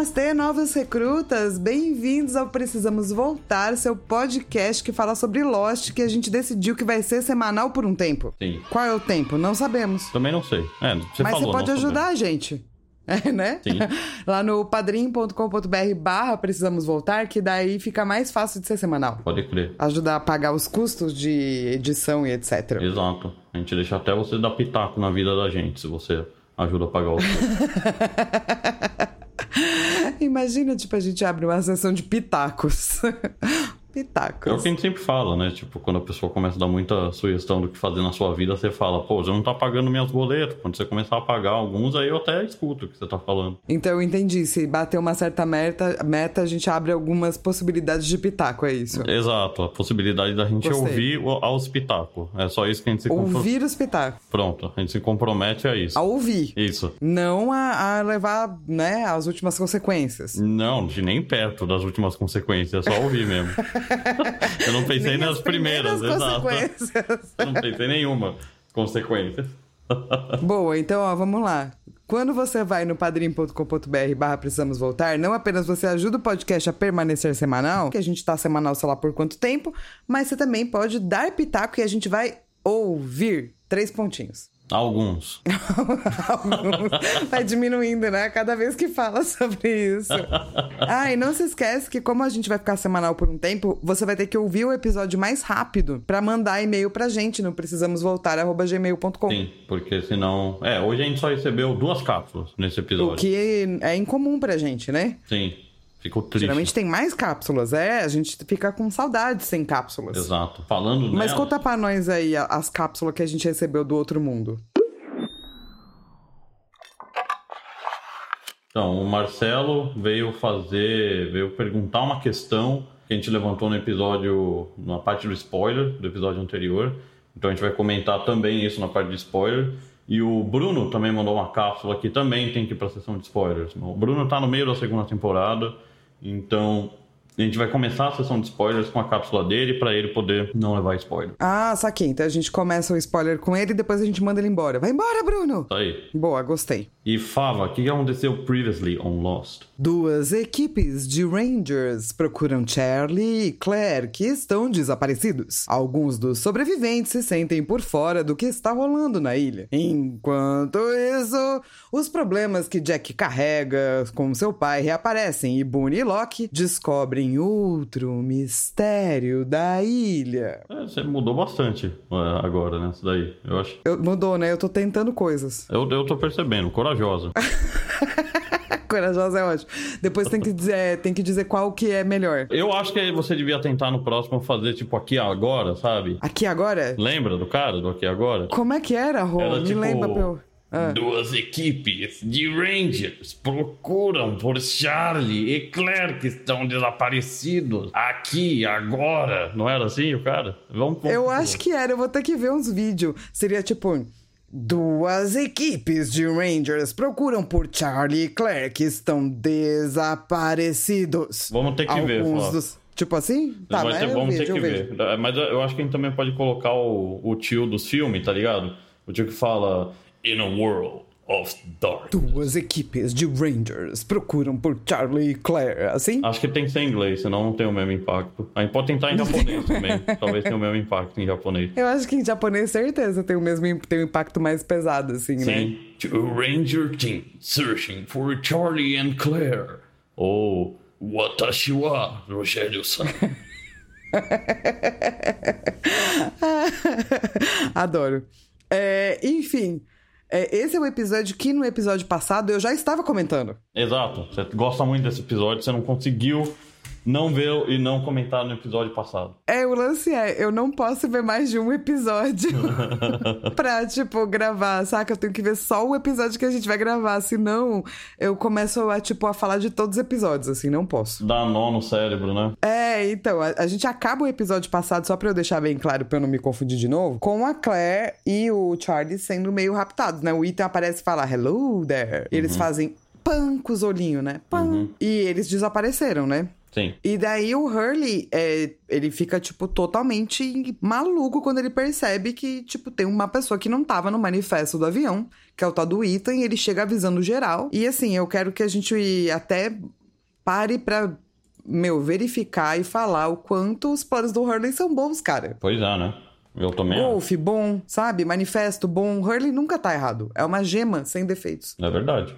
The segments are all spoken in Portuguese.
Namastê, novos recrutas! Bem-vindos ao Precisamos Voltar, seu podcast que fala sobre Lost, que a gente decidiu que vai ser semanal por um tempo. Sim. Qual é o tempo? Não sabemos. Também não sei. É, você Mas falou, você pode ajudar sabemos. a gente. É, né? Sim. Lá no padrim.com.br barra Precisamos Voltar, que daí fica mais fácil de ser semanal. Pode crer. Ajudar a pagar os custos de edição e etc. Exato. A gente deixa até você dar pitaco na vida da gente, se você ajuda a pagar o Imagina, tipo, a gente abre uma sessão de pitacos. É o pitacos. que a gente sempre fala, né? Tipo, quando a pessoa começa a dar muita sugestão do que fazer na sua vida, você fala, pô, você não tá pagando minhas boletas. Quando você começar a pagar alguns, aí eu até escuto o que você tá falando. Então eu entendi. Se bater uma certa meta, meta, a gente abre algumas possibilidades de pitaco, é isso. Exato, a possibilidade da gente Gostei. ouvir aos pitacos. É só isso que a gente se compromete. Ouvir os pitacos. Pronto, a gente se compromete a isso. A ouvir. Isso. Não a, a levar, né, as últimas consequências. Não, de nem perto das últimas consequências, é só ouvir mesmo. Eu não pensei Nem nas as primeiras, exato. Eu não pensei nenhuma consequência. Boa, então, ó, vamos lá. Quando você vai no padrim.com.br barra precisamos voltar, não apenas você ajuda o podcast a permanecer semanal, que a gente tá semanal sei lá por quanto tempo, mas você também pode dar pitaco e a gente vai ouvir. Três pontinhos. Alguns. Vai diminuindo, né? Cada vez que fala sobre isso. Ah, e não se esquece que como a gente vai ficar semanal por um tempo, você vai ter que ouvir o episódio mais rápido pra mandar e-mail pra gente no precisamosvoltar@gmail.com. Sim, porque senão. É, hoje a gente só recebeu duas cápsulas nesse O episódio. que é incomum pra gente, né? Sim, ficou triste. Geralmente tem mais cápsulas, é, a gente fica com saudade sem cápsulas. Exato. Falando Mas conta pra nós aí a- as cápsulas que a gente recebeu do outro mundo. Então, o Marcelo veio fazer. veio perguntar uma questão que a gente levantou no episódio. na parte do spoiler do episódio anterior. Então a gente vai comentar também isso na parte de spoiler. E o Bruno também mandou uma cápsula que também tem que ir pra sessão de spoilers. O Bruno tá no meio da segunda temporada, então a gente vai começar a sessão de spoilers com a cápsula dele pra ele poder não levar spoiler. Ah, saquei. Então a gente começa o spoiler com ele e depois a gente manda ele embora. Vai embora, Bruno! Tá aí. Boa, gostei. E Fava, o que aconteceu previously on Lost? Duas equipes de Rangers procuram Charlie e Claire, que estão desaparecidos. Alguns dos sobreviventes se sentem por fora do que está rolando na ilha. Enquanto isso, os problemas que Jack carrega com seu pai reaparecem e Boone e Locke descobrem outro mistério da ilha. É, você mudou bastante é, agora, né? Isso daí. Eu acho. Eu- mudou, né? Eu tô tentando coisas. Eu, eu tô percebendo, corajosa. Corajosa é ótimo. Depois tem que dizer, tem que dizer qual que é melhor. Eu acho que você devia tentar no próximo fazer tipo aqui agora, sabe? Aqui agora? Lembra do cara do aqui agora? Como é que era, Rô? Era Me tipo, lembra eu... Ah. Duas equipes de Rangers procuram por Charlie e Claire que estão desaparecidos aqui agora. Não era assim o cara? Vamos. Eu acho que era, eu vou ter que ver uns vídeos. Seria tipo. Duas equipes de Rangers procuram por Charlie e Claire que estão desaparecidos. Vamos ter que ver, Alguns Flávio. dos. Tipo assim? Tá, mas ter- eu vamos ter que vejo. ver. É, Mas eu acho que a gente também pode colocar o, o tio dos filmes, tá ligado? O tio que fala In a World of Dark. Duas equipes de Rangers procuram por Charlie e Claire, assim? Acho que tem que ser em inglês, senão não tem o mesmo impacto. A gente pode tentar em japonês também. Talvez tenha o mesmo impacto em japonês. Eu acho que em japonês, certeza, tem o mesmo tem um impacto mais pesado, assim, né? Sim. Ranger Team searching for Charlie and Claire. Ou Watashi wa Rogério-san. Adoro. É, enfim, é, esse é o episódio que no episódio passado eu já estava comentando. Exato. Você gosta muito desse episódio, você não conseguiu não ver e não comentar no episódio passado. É, o lance é, eu não posso ver mais de um episódio pra, tipo, gravar, saca? Eu tenho que ver só o episódio que a gente vai gravar, senão eu começo a, tipo, a falar de todos os episódios, assim, não posso. Dá nó no cérebro, né? É, então, a, a gente acaba o episódio passado, só pra eu deixar bem claro, pra eu não me confundir de novo, com a Claire e o Charlie sendo meio raptados, né? O Ethan aparece e fala, hello there. E eles fazem pan com os olhinhos, né? Pan. E eles desapareceram, né? Sim. E daí o Hurley, é, ele fica, tipo, totalmente maluco quando ele percebe que, tipo, tem uma pessoa que não tava no manifesto do avião, que é o tal do Ethan, e ele chega avisando geral. E assim, eu quero que a gente até pare pra, meu, verificar e falar o quanto os planos do Hurley são bons, cara. Pois é, né? Eu também. Golfe bom, sabe? Manifesto bom. Hurley nunca tá errado. É uma gema sem defeitos. É verdade.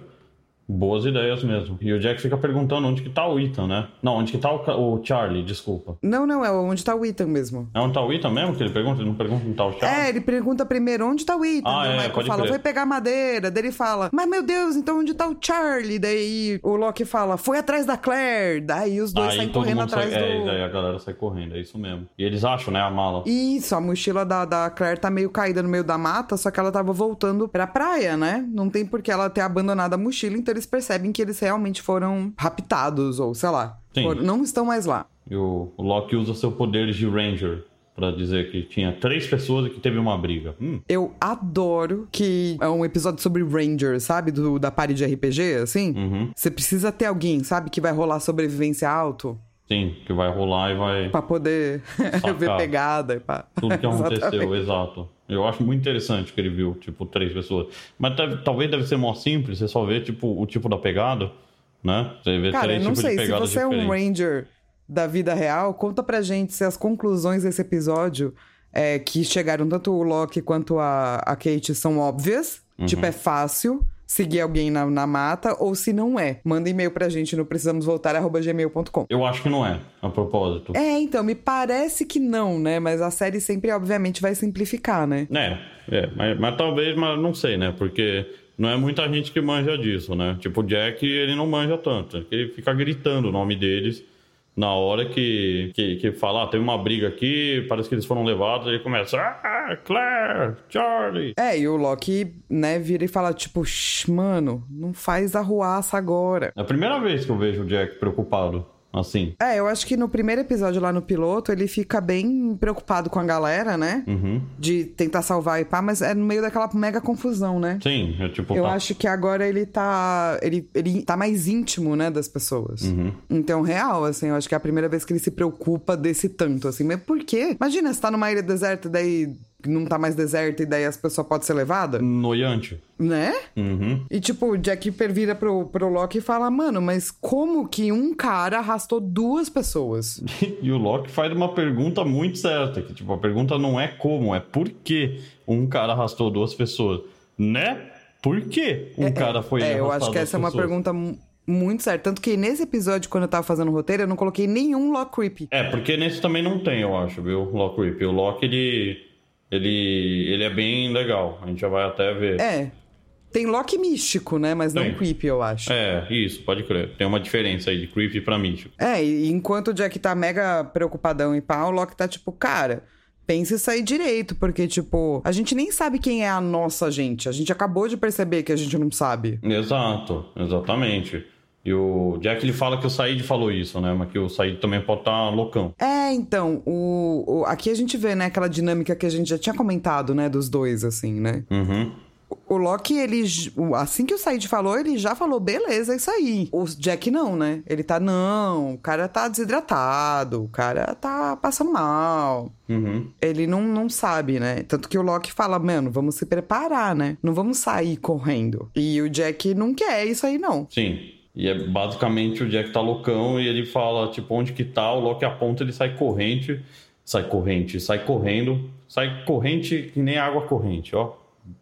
Boas ideias mesmo. E o Jack fica perguntando onde que tá o Ethan, né? Não, onde que tá o, o Charlie, desculpa. Não, não, é onde tá o Ethan mesmo. É onde tá o Ethan mesmo que ele pergunta? Ele não pergunta onde tá o Charlie? É, ele pergunta primeiro onde tá o Ethan. Ah, daí o é, Michael fala, crer. foi pegar madeira. Daí ele fala, mas meu Deus, então onde tá o Charlie? Daí o Loki fala, foi atrás da Claire. Daí os dois Aí saem correndo mundo sai... atrás É, do. daí a galera sai correndo, é isso mesmo. E eles acham, né, a mala. Isso, a mochila da, da Claire tá meio caída no meio da mata, só que ela tava voltando pra praia, né? Não tem por que ela ter abandonado a mochila, então eles percebem que eles realmente foram raptados, ou sei lá. Foram- não estão mais lá. E o, o Loki usa seu poder de Ranger pra dizer que tinha três pessoas e que teve uma briga. Hum, Eu adoro que é um episódio sobre Rangers, sabe? Do, da party de RPG, assim. Uhum. Você precisa ter alguém, sabe? Que vai rolar sobrevivência alto sim, que vai rolar e vai... pra poder ver pegada e pá. Tudo que aconteceu, exato. Eu acho muito interessante que ele viu, tipo, três pessoas. Mas deve- talvez deve ser mó simples, você só vê, tipo, o tipo da pegada, né? Você vê Cara, três eu não sei, se você é um diferentes. Ranger da vida real, conta pra gente se as conclusões desse episódio é, que chegaram tanto o Loki quanto a, a Kate são óbvias. Uhum. Tipo, é fácil seguir alguém na, na mata, ou se não é. Manda e-mail pra gente no precisamosvoltar.gmail.com. Eu acho que não é, a propósito. É, então, me parece que não, né? Mas a série sempre, obviamente, vai simplificar, né? É, é mas, mas talvez, mas não sei, né? Porque não é muita gente que manja disso, né? Tipo, o Jack, ele não manja tanto. Ele fica gritando o nome deles na hora que, que, que fala, ah, teve uma briga aqui, parece que eles foram levados, ele começa, ah, Claire, Charlie. É, e o Loki, né, vira e fala, tipo, "Shh, mano, não faz arruaça agora. É a primeira vez que eu vejo o Jack preocupado, assim. É, eu acho que no primeiro episódio lá no piloto, ele fica bem preocupado com a galera, né? Uhum. De tentar salvar e pá, mas é no meio daquela mega confusão, né? Sim, é tipo, Eu tá- acho que agora ele tá. Ele, ele tá mais íntimo, né, das pessoas. Uhum. Então, real, assim, eu acho que é a primeira vez que ele se preocupa desse tanto, assim. Mas por quê? Imagina, você tá numa ilha deserta, daí não tá mais deserta e daí as pessoas podem ser levadas, noiante. né? Uhum. E tipo, o Jack vira pro, pro Loki e fala: Mano, mas como que um cara arrastou duas pessoas? E o Loki faz uma pergunta muito certa, que tipo, a pergunta não é como, é por que um cara arrastou duas pessoas, né? Por que um cara foi É, eu arrastar acho que essa é uma pergunta mu- muito certa. Tanto que nesse episódio, quando eu tava fazendo o roteiro, eu não coloquei nenhum Loki creepy. É, porque nesse também não tem, eu acho, viu? Loki Rip. O Loki, ele, ele, ele é bem legal. A gente já vai até ver. É. Tem Loki místico, né? Mas não Tem. creepy, eu acho. É, isso, pode crer. Tem uma diferença aí de creepy pra místico. É, e enquanto o Jack tá mega preocupadão e pá, o Loki tá tipo, cara, pense isso aí direito, porque, tipo, a gente nem sabe quem é a nossa gente. A gente acabou de perceber que a gente não sabe. Exato, exatamente. E o Jack, ele fala que o Said falou isso, né? Mas que o Said também pode estar loucão. É, então, o, o- aqui a gente vê, né, aquela dinâmica que a gente já tinha comentado, né, dos dois, assim, né? Uhum. O Loki, ele. Assim que o Said falou, ele já falou, beleza, é isso aí. O Jack não, né? Ele tá, não, o cara tá desidratado, o cara tá passando mal. Uhum. Ele não, não sabe, né? Tanto que o Loki fala, mano, vamos se preparar, né? Não vamos sair correndo. E o Jack não quer isso aí, não. Sim. E é basicamente o Jack tá loucão e ele fala, tipo, onde que tá, o Loki aponta, ele sai corrente, sai corrente, sai correndo, sai corrente que nem água corrente, ó.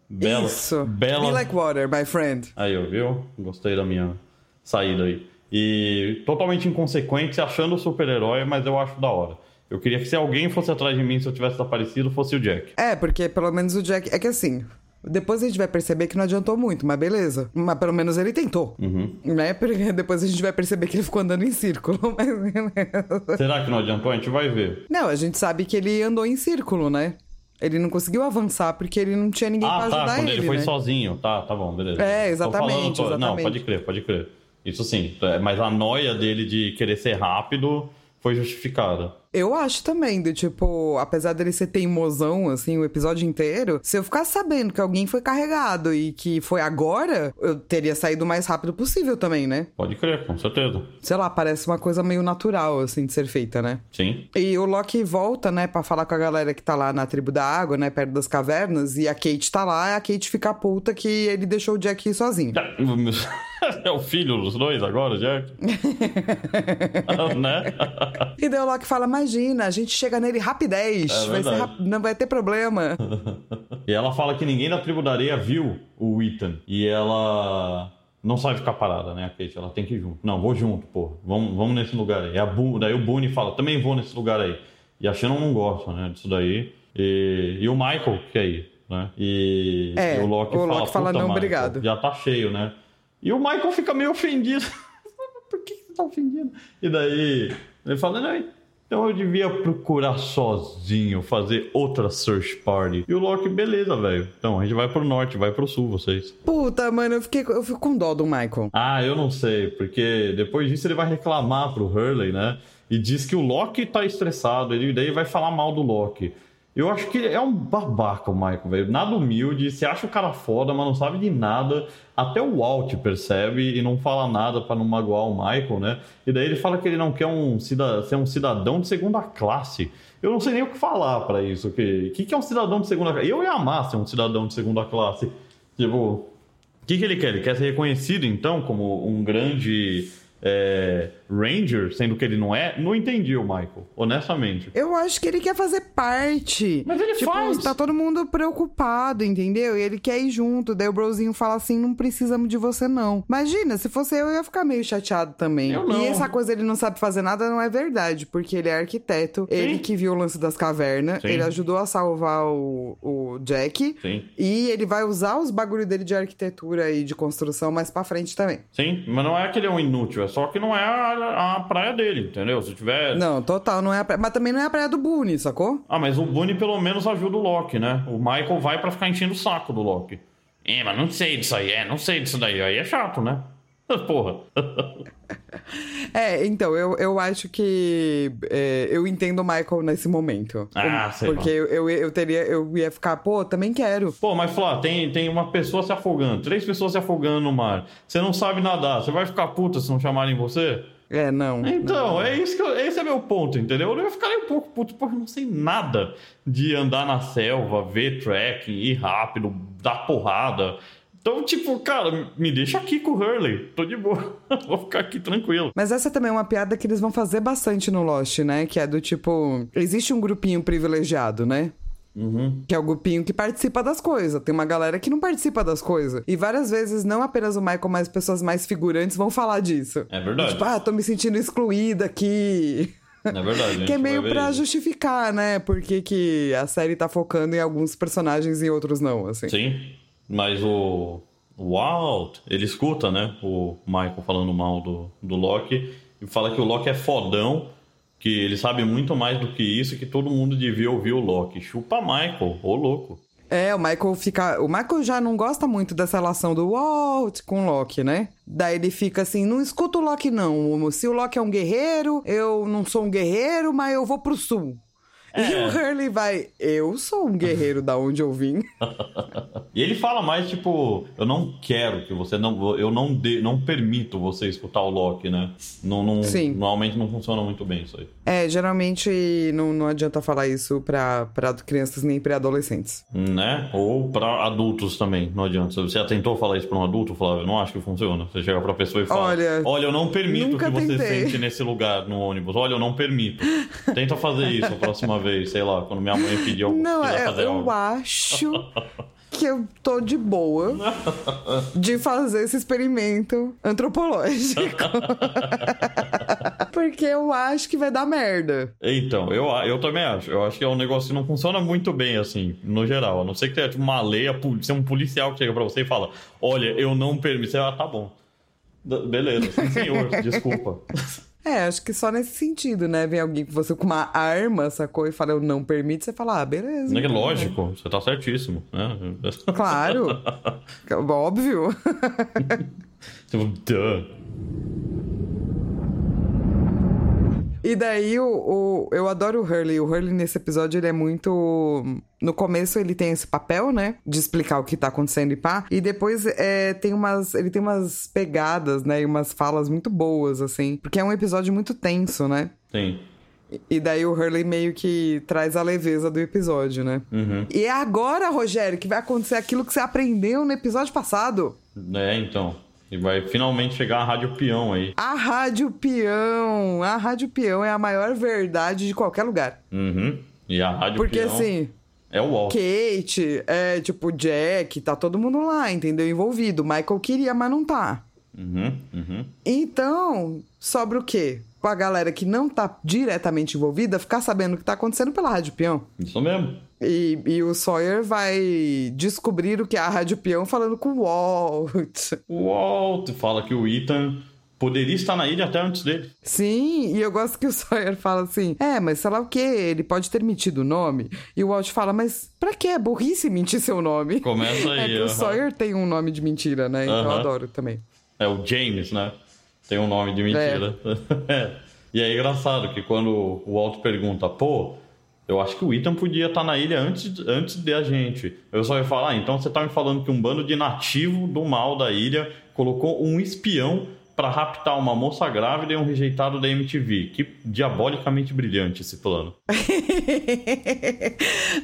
Bela, isso. bela. Be like water, my friend. Aí, ó, viu? Gostei da minha saída aí. E totalmente inconsequente, se achando super-herói, mas eu acho da hora. Eu queria que se alguém fosse atrás de mim, se eu tivesse desaparecido, fosse o Jack. É, porque pelo menos o Jack. É que assim. Depois a gente vai perceber que não adiantou muito, mas beleza. Mas pelo menos ele tentou. Uhum. Né? Porque depois a gente vai perceber que ele ficou andando em círculo. Mas beleza. Será que não adiantou? A gente vai ver. Não, a gente sabe que ele andou em círculo, né? Ele não conseguiu avançar porque ele não tinha ninguém pra Ah, ajudar tá, quando ele, ele foi né? sozinho. Tá, tá bom, beleza. É, exatamente, falando, tô- Não, exatamente. pode crer, pode crer. Isso sim, é, mas a noia dele de querer ser rápido foi justificada. Eu acho também, do tipo, apesar dele ser teimosão, assim, o episódio inteiro, se eu ficasse sabendo que alguém foi carregado e que foi agora, eu teria saído o mais rápido possível também, né? Pode crer, com certeza. Sei lá, parece uma coisa meio natural, assim, de ser feita, né? Sim. E o Loki volta, né, pra falar com a galera que tá lá na tribo da água, né, perto das cavernas, e a Kate tá lá, e a Kate fica puta que ele deixou o Jack sozinho. É o filho dos dois agora, Jack? né? E daí o Loki fala: Imagina, a gente chega nele rapidez, É vai ser rap- não vai ter problema. E ela fala que ninguém da tribo da areia viu o Ethan. E ela não sabe ficar parada, né, a Kate? Ela tem que ir junto. Não, vou junto, pô. Vamos, vamos nesse lugar aí. A Bu- daí o Boone fala, também vou nesse lugar aí. E a Shannon não gosta, né, disso daí. E, e o Michael quer ir, né? E, É, e o Loki o fala, Loki fala, "Puta, "Não, Michael, obrigado." Já tá cheio, né? E o Michael fica meio ofendido. Por que você tá ofendido? E daí ele fala, não, então eu devia procurar sozinho, fazer outra search party. E o Loki, beleza, velho. Então a gente vai pro norte, vai pro sul, vocês. Puta, mano, eu, fiquei, eu fico com dó do Michael. Ah, eu não sei, porque depois disso ele vai reclamar pro Hurley, né? E diz que o Loki tá estressado, ele daí vai falar mal do Loki. Eu acho que é um babaca o Michael, velho. Nada humilde, você acha o cara foda, mas não sabe de nada. Até o Walt percebe e não fala nada pra não magoar o Michael, né? E daí ele fala que ele não quer um cida- ser um cidadão de segunda classe. Eu não sei nem o que falar pra isso. O que, que, que é um cidadão de segunda classe? Eu ia amar ser um cidadão de segunda classe. Tipo, o que, que ele quer? Ele quer ser reconhecido, então, como um grande é, Ranger, sendo que ele não é? Não entendi o Michael, honestamente. Eu acho que ele quer fazer parte. Mas ele tipo, faz. tá todo mundo preocupado, entendeu? E ele quer ir junto. Daí o brozinho fala assim: não precisamos de você, não. Imagina, se fosse eu, eu ia ficar meio chateado também. Eu não. E essa coisa ele não sabe fazer nada não é verdade, porque ele é arquiteto. Ele que viu o lance das cavernas, Sim. ele ajudou a salvar o, o Jack. Sim. E ele vai usar os bagulho dele de arquitetura e de construção mais pra frente também. Sim, mas não é que ele é um inútil, é só que não é a, a praia dele, entendeu? Se tiver. Não, total, não é a praia. Mas também não é a praia do Boone, sacou? Ah, mas o Boone pelo menos ajuda o Loki, né? O Michael vai pra ficar enchendo o saco do Loki. É, mas não sei disso aí, é, não sei disso daí. Aí é chato, né? Porra. É, então, eu, eu acho que é, eu entendo o Michael nesse momento. Ah, Eu- sei Porque eu, eu, eu teria, eu ia ficar, pô, também quero. Pô, mas Flá, tem, tem uma pessoa se afogando, três pessoas se afogando no mar. Você não sabe nadar, você vai ficar puta se não chamarem você? É, não. Então, é isso que eu- esse é meu ponto, entendeu? Eu ia ficar um pouco puto, porque eu não sei nada de andar na selva, ver trekking, ir rápido, dar porrada. Então, tipo, cara, me deixa aqui com o Hurley. Tô de boa. Vou ficar aqui tranquilo. Mas essa também é uma piada que eles vão fazer bastante no Lost, né? Que é do tipo. Existe um grupinho privilegiado, né? Uhum. Que é o grupinho que participa das coisas. Tem uma galera que não participa das coisas. E várias vezes, não apenas o Michael, mas pessoas mais figurantes vão falar disso. É verdade. Tipo, ah, tô me sentindo excluída aqui. É verdade. Que é meio pra isso. justificar, né? Porque que a série tá focando em alguns personagens e outros não, assim. Sim, mas o, o Walt, ele escuta, né? O Michael falando mal do, do Loki e fala que o Loki é fodão, que ele sabe muito mais do que isso, que todo mundo devia ouvir o Loki. Chupa Michael, ô louco. É, o Michael fica. O Michael já não gosta muito dessa relação do Walt com o Loki, né? Daí ele fica assim: não escuta o Loki, não. Se o Loki é um guerreiro, eu não sou um guerreiro, mas eu vou pro sul. E É. o Hurley vai, eu sou um guerreiro da onde eu vim. E ele fala mais tipo, eu não quero que você não, eu não de, não permito você escutar o Loki, né? Não, não, Sim. Normalmente não funciona muito bem isso aí. É, geralmente não, não adianta falar isso pra, pra crianças nem pra adolescentes. Né? Ou pra adultos também, não adianta. Você já tentou falar isso pra um adulto, Flávio? Não acho que funciona. Você chega pra pessoa e fala: Olha, Olha, eu não permito que você tentei." sente nesse lugar no ônibus. Olha, eu não permito. Tenta fazer isso a próxima vez, sei lá, quando minha mãe algo. Não, quiser é, fazer eu algo. acho que eu tô de boa de fazer esse experimento antropológico. porque eu acho que vai dar merda. Então, eu, eu também acho. Eu acho que é um negócio que não funciona muito bem, assim, no geral. A não ser que tenha tipo, uma lei, ser um policial que chega pra você e fala: Olha, eu não permito. Você, ah, tá bom. Beleza, sim, senhor, desculpa. É, acho que só nesse sentido, né? Vem alguém com você com uma arma, sacou? E fala, eu não permito, você fala, ah, beleza. É lógico, você tá certíssimo, né? Claro. Óbvio. tipo, duh. E daí o, o, eu adoro o Hurley. O Hurley nesse episódio ele é muito. No começo ele tem esse papel, né? De explicar o que tá acontecendo e pá. E depois é, tem umas. Ele tem umas pegadas, né? E umas falas muito boas, assim. Porque é um episódio muito tenso, né? Sim. E daí o Hurley meio que traz a leveza do episódio, né? Uhum. E é agora, Rogério, que vai acontecer aquilo que você aprendeu no episódio passado. É, então. E vai finalmente chegar a Rádio Peão aí. A Rádio Peão! A Rádio Peão é a maior verdade de qualquer lugar. Uhum. E a Rádio Porque, Peão... Porque assim... É o Walt. Kate, é tipo Jack, tá todo mundo lá, entendeu? Envolvido. Michael queria, mas não tá. Uhum, uhum. Então, sobra o quê? Pra galera que não tá diretamente envolvida ficar sabendo o que tá acontecendo pela Rádio Peão. Isso mesmo. E, e, o Sawyer vai descobrir o que é a Rádio Peão falando com o Walt. O Walt fala que o Ethan poderia estar na ilha até antes dele. Sim, e eu gosto que o Sawyer fala assim: é, mas sei lá o que, ele pode ter mentido o nome. E o Walt fala: mas pra que? É burrice mentir seu nome. Começa aí. É que uh -huh. o Sawyer tem um nome de mentira, né? Então uh -huh. eu adoro também. É o James, né? Tem um nome de mentira. É. é. E é engraçado que quando o Walt pergunta, pô eu acho que o Ethan podia estar na ilha antes, antes da gente. Eu só ia falar, ah, então você está me falando que um bando de nativo do mal da ilha colocou um espião para raptar uma moça grávida e um rejeitado da MTV. Que diabolicamente brilhante esse plano.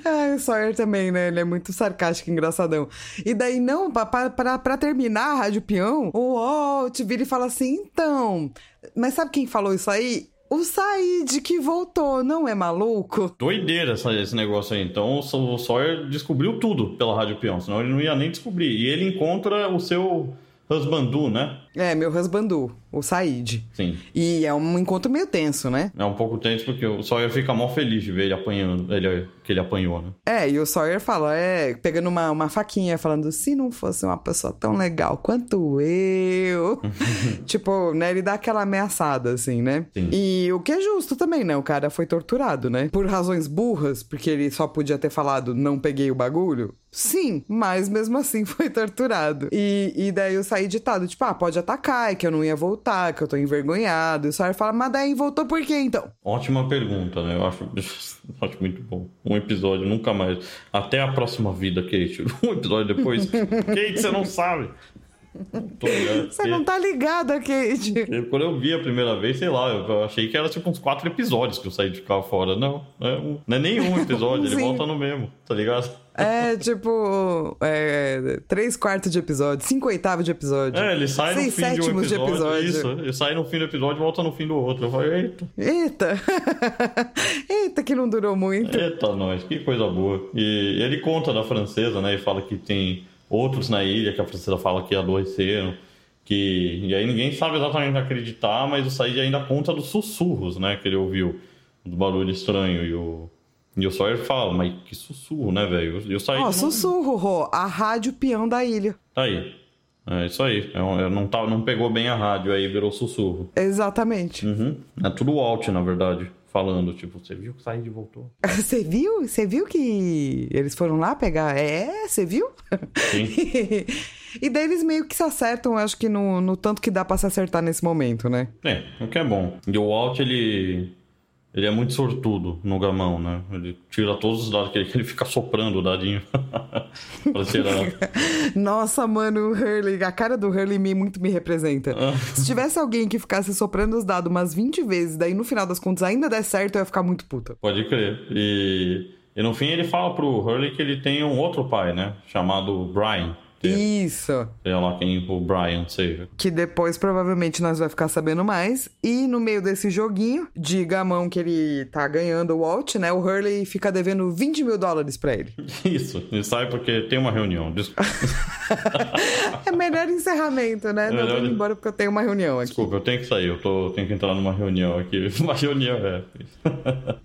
ah, o Sawyer também, né? Ele é muito sarcástico engraçadão. E daí, não, para terminar a Rádio Peão, o Walt vira e fala assim: então, mas sabe quem falou isso aí? O Said que voltou, não é maluco? Doideira esse negócio aí. Então o Sawyer descobriu tudo pela Rádio Peão, senão ele não ia nem descobrir. E ele encontra o seu husbandu, né? É, meu husbandu, o Said. Sim. E é um encontro meio tenso, né? É um pouco tenso porque o Sawyer fica mal feliz de ver ele apanhando, ele, que ele apanhou, né? É, e o Sawyer fala, é, pegando uma, uma faquinha, falando, se não fosse uma pessoa tão legal quanto eu. tipo, né, ele dá aquela ameaçada, assim, né? Sim. E o que é justo também, né? O cara foi torturado, né? Por razões burras, porque ele só podia ter falado, não peguei o bagulho. Sim, mas mesmo assim foi torturado. E, e daí eu saí ditado, tipo, ah, pode atacar, é que eu não ia voltar, que eu tô envergonhado. E o Sawyer fala, mas daí voltou por quê então? Ótima pergunta, né? Eu acho, acho muito bom. Um episódio, nunca mais. Até a próxima vida, Kate. Um episódio depois. Kate, você não sabe. Você não tá ligada, Kate. Quando eu vi a primeira vez, sei lá, eu achei que era tipo uns quatro episódios que eu saí de ficar fora. Não, é um, não é nenhum episódio, ele volta no mesmo, tá ligado? É tipo. É, três quartos de episódio, cinco oitavos de episódio. É, ele sai no fim de um episódio. De episódio. Isso, ele sai no fim do episódio e volta no fim do outro. Eu falei, eita. Eita! eita, que não durou muito. Eita, nós, que coisa boa. E ele conta da francesa, né? E fala que tem outros na ilha que a francesa fala que adoeceram. Que... E aí ninguém sabe exatamente acreditar, mas o Said ainda conta dos sussurros, né? Que ele ouviu, do barulho estranho. E o, e o Sawyer fala, mas que sussurro, né, velho? E o Said. Ó, não... sussurro, Rô. A rádio peão da ilha. Tá aí. É isso aí. É, não, tá, não pegou bem a rádio, aí virou sussurro. Exatamente. Uhum. É tudo alt, na verdade. Falando, tipo, você viu que o Said voltou? Você viu? Você viu que eles foram lá pegar? É, você viu? Sim. e daí eles meio que se acertam, acho que no, no tanto que dá pra se acertar nesse momento, né? É, o que é bom. E o Alt, ele ele é muito sortudo no gamão, né? Ele tira todos os dados que ele, fica soprando o dadinho pra tirar. Nossa, mano, o Hurley, a cara do Hurley me, muito me representa. Se tivesse alguém que ficasse soprando os dados umas 20 vezes, daí no final das contas ainda der certo, eu ia ficar muito puta. Pode crer. E, e no fim ele fala pro Hurley que ele tem um outro pai, né? Chamado Brian. Isso. Sei lá quem o Brian seja. Que depois provavelmente nós vai ficar sabendo mais. E no meio desse joguinho de gamão que ele tá ganhando o Walt, né? O Hurley fica devendo 20 mil dólares pra ele. Isso. E sai porque tem uma reunião. é melhor encerramento, né? Não, melhor- tô indo embora porque eu tenho uma reunião aqui. Desculpa, eu tenho que sair, eu tô, tenho que entrar numa reunião aqui. Uma reunião, é.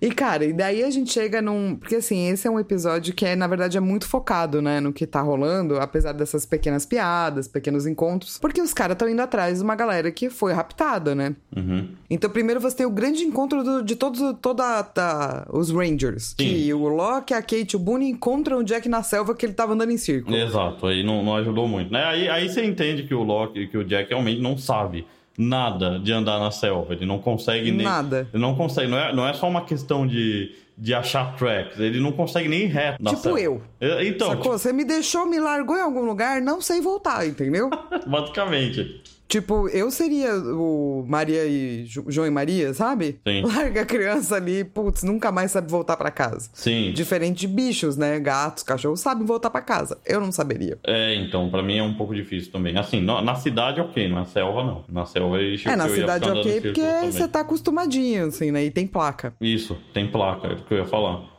E, cara, e daí a gente chega num. Porque, assim, esse é um episódio que, é, na verdade, é muito focado, né, no que tá rolando, apesar dessas pequenas piadas, pequenos encontros. Porque os caras estão indo atrás de uma galera que foi raptada, né? Uhum. Então, primeiro você tem o grande encontro do- de todos toda os Rangers. Que o Loki, a Kate e o Boone encontram o Jack na selva que ele tava andando em círculo. Exato, aí não, não ajudou muito, né? Aí, aí você entende que o Loki, que o Jack realmente não sabe nada de andar na selva. Ele não consegue nem. Nada. Ele não consegue. Não é, não é só uma questão de, de achar tracks. Ele não consegue nem ir reto na Tipo selva. eu. É, Então, Sacou? Você me deixou, me largou em algum lugar, não sei voltar, entendeu? tipo, basicamente. Tipo, eu seria o Maria e Jo- João e Maria, sabe? Sim. Larga a criança ali, putz, nunca mais sabe voltar pra casa. Sim. Diferente de bichos, né? Gatos, cachorros sabem voltar pra casa. Eu não saberia. É, então, pra mim é um pouco difícil também. Assim, na, na cidade, ok, na selva, não. Na selva, eu, É, na eu cidade ok, porque você tá acostumadinho, assim, né? E tem placa. Isso, tem placa, é o que eu ia falar.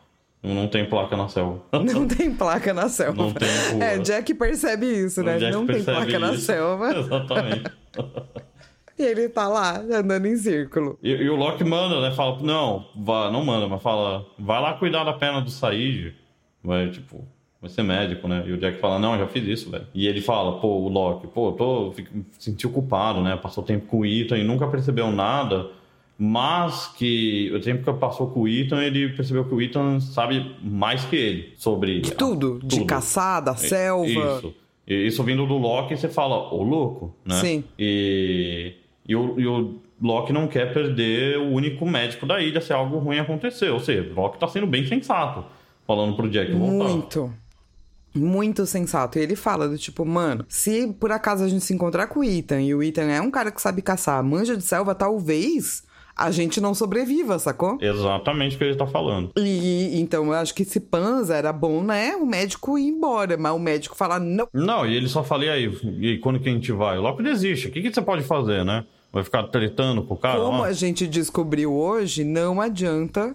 Não tem placa na selva. Não tem placa na selva. Não tem rua. É, Jack percebe isso, né? Jack não tem placa na isso. selva. Exatamente. E ele tá lá, andando em círculo. E, e o Loki manda, né? Fala, não, vá, não manda, mas fala, vai lá cuidar da perna do Said. Vai, tipo, vai ser médico, né? E o Jack fala, não, já fiz isso, velho. E ele fala, pô, o Loki, pô, tô, fico, me senti culpado, né? Passou tempo com o Ethan e nunca percebeu nada. Mas que o tempo que passou com o Ethan, ele percebeu que o Ethan sabe mais que ele sobre De tudo. De caçar, da selva. Isso. E Isso vindo do Loki, você fala, ô louco, né? Sim. E, e, o, e o Loki não quer perder o único médico da ilha se algo ruim acontecer. Ou seja, o Loki tá sendo bem sensato, falando pro Jack voltar. Muito. Muito sensato. E ele fala do tipo, mano, se por acaso a gente se encontrar com o Ethan e o Ethan é um cara que sabe caçar, manja de selva, talvez a gente não sobreviva, sacou? Exatamente o que ele tá falando. E então eu acho que esse Panza era bom, né? O médico ir embora, mas o médico falar, não. Não, e ele só fala, e aí, e quando que a gente vai? O Loki desiste. O que, que você pode fazer, né? Vai ficar tretando com o cara? Como lá? a gente descobriu hoje, não adianta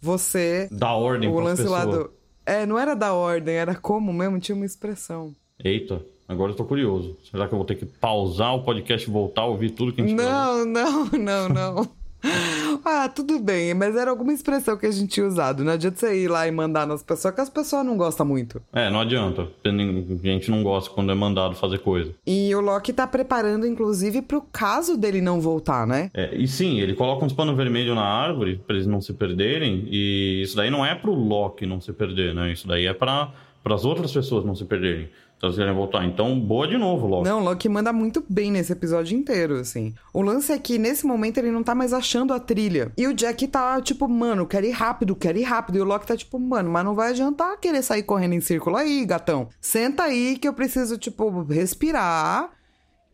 você. Dá ordem O lance lá do. É, não era da ordem, era como mesmo, tinha uma expressão. Eita, agora eu tô curioso. Será que eu vou ter que pausar o podcast e voltar a ouvir tudo que a gente? Não, não, não, não. ah, tudo bem, mas era alguma expressão que a gente tinha usado. Não adianta você ir lá e mandar nas pessoas, que as pessoas não gostam muito. É, não adianta. A gente não gosta quando é mandado fazer coisa. E o Loki tá preparando, inclusive, pro caso dele não voltar, né? É, e sim, ele coloca uns panos vermelhos na árvore pra eles não se perderem. E isso daí não é pro Loki não se perder, né? Isso daí é para as outras pessoas não se perderem. Se elas querem voltar. Então, boa de novo, Loki. Não, Loki manda muito bem nesse episódio inteiro, assim. O lance é que, nesse momento, ele não tá mais achando a trilha. E o Jack tá, tipo, mano, quero ir rápido, quero ir rápido. E o Loki tá, tipo, mano, mas não vai adiantar querer sair correndo em círculo aí, gatão. Senta aí que eu preciso, tipo, respirar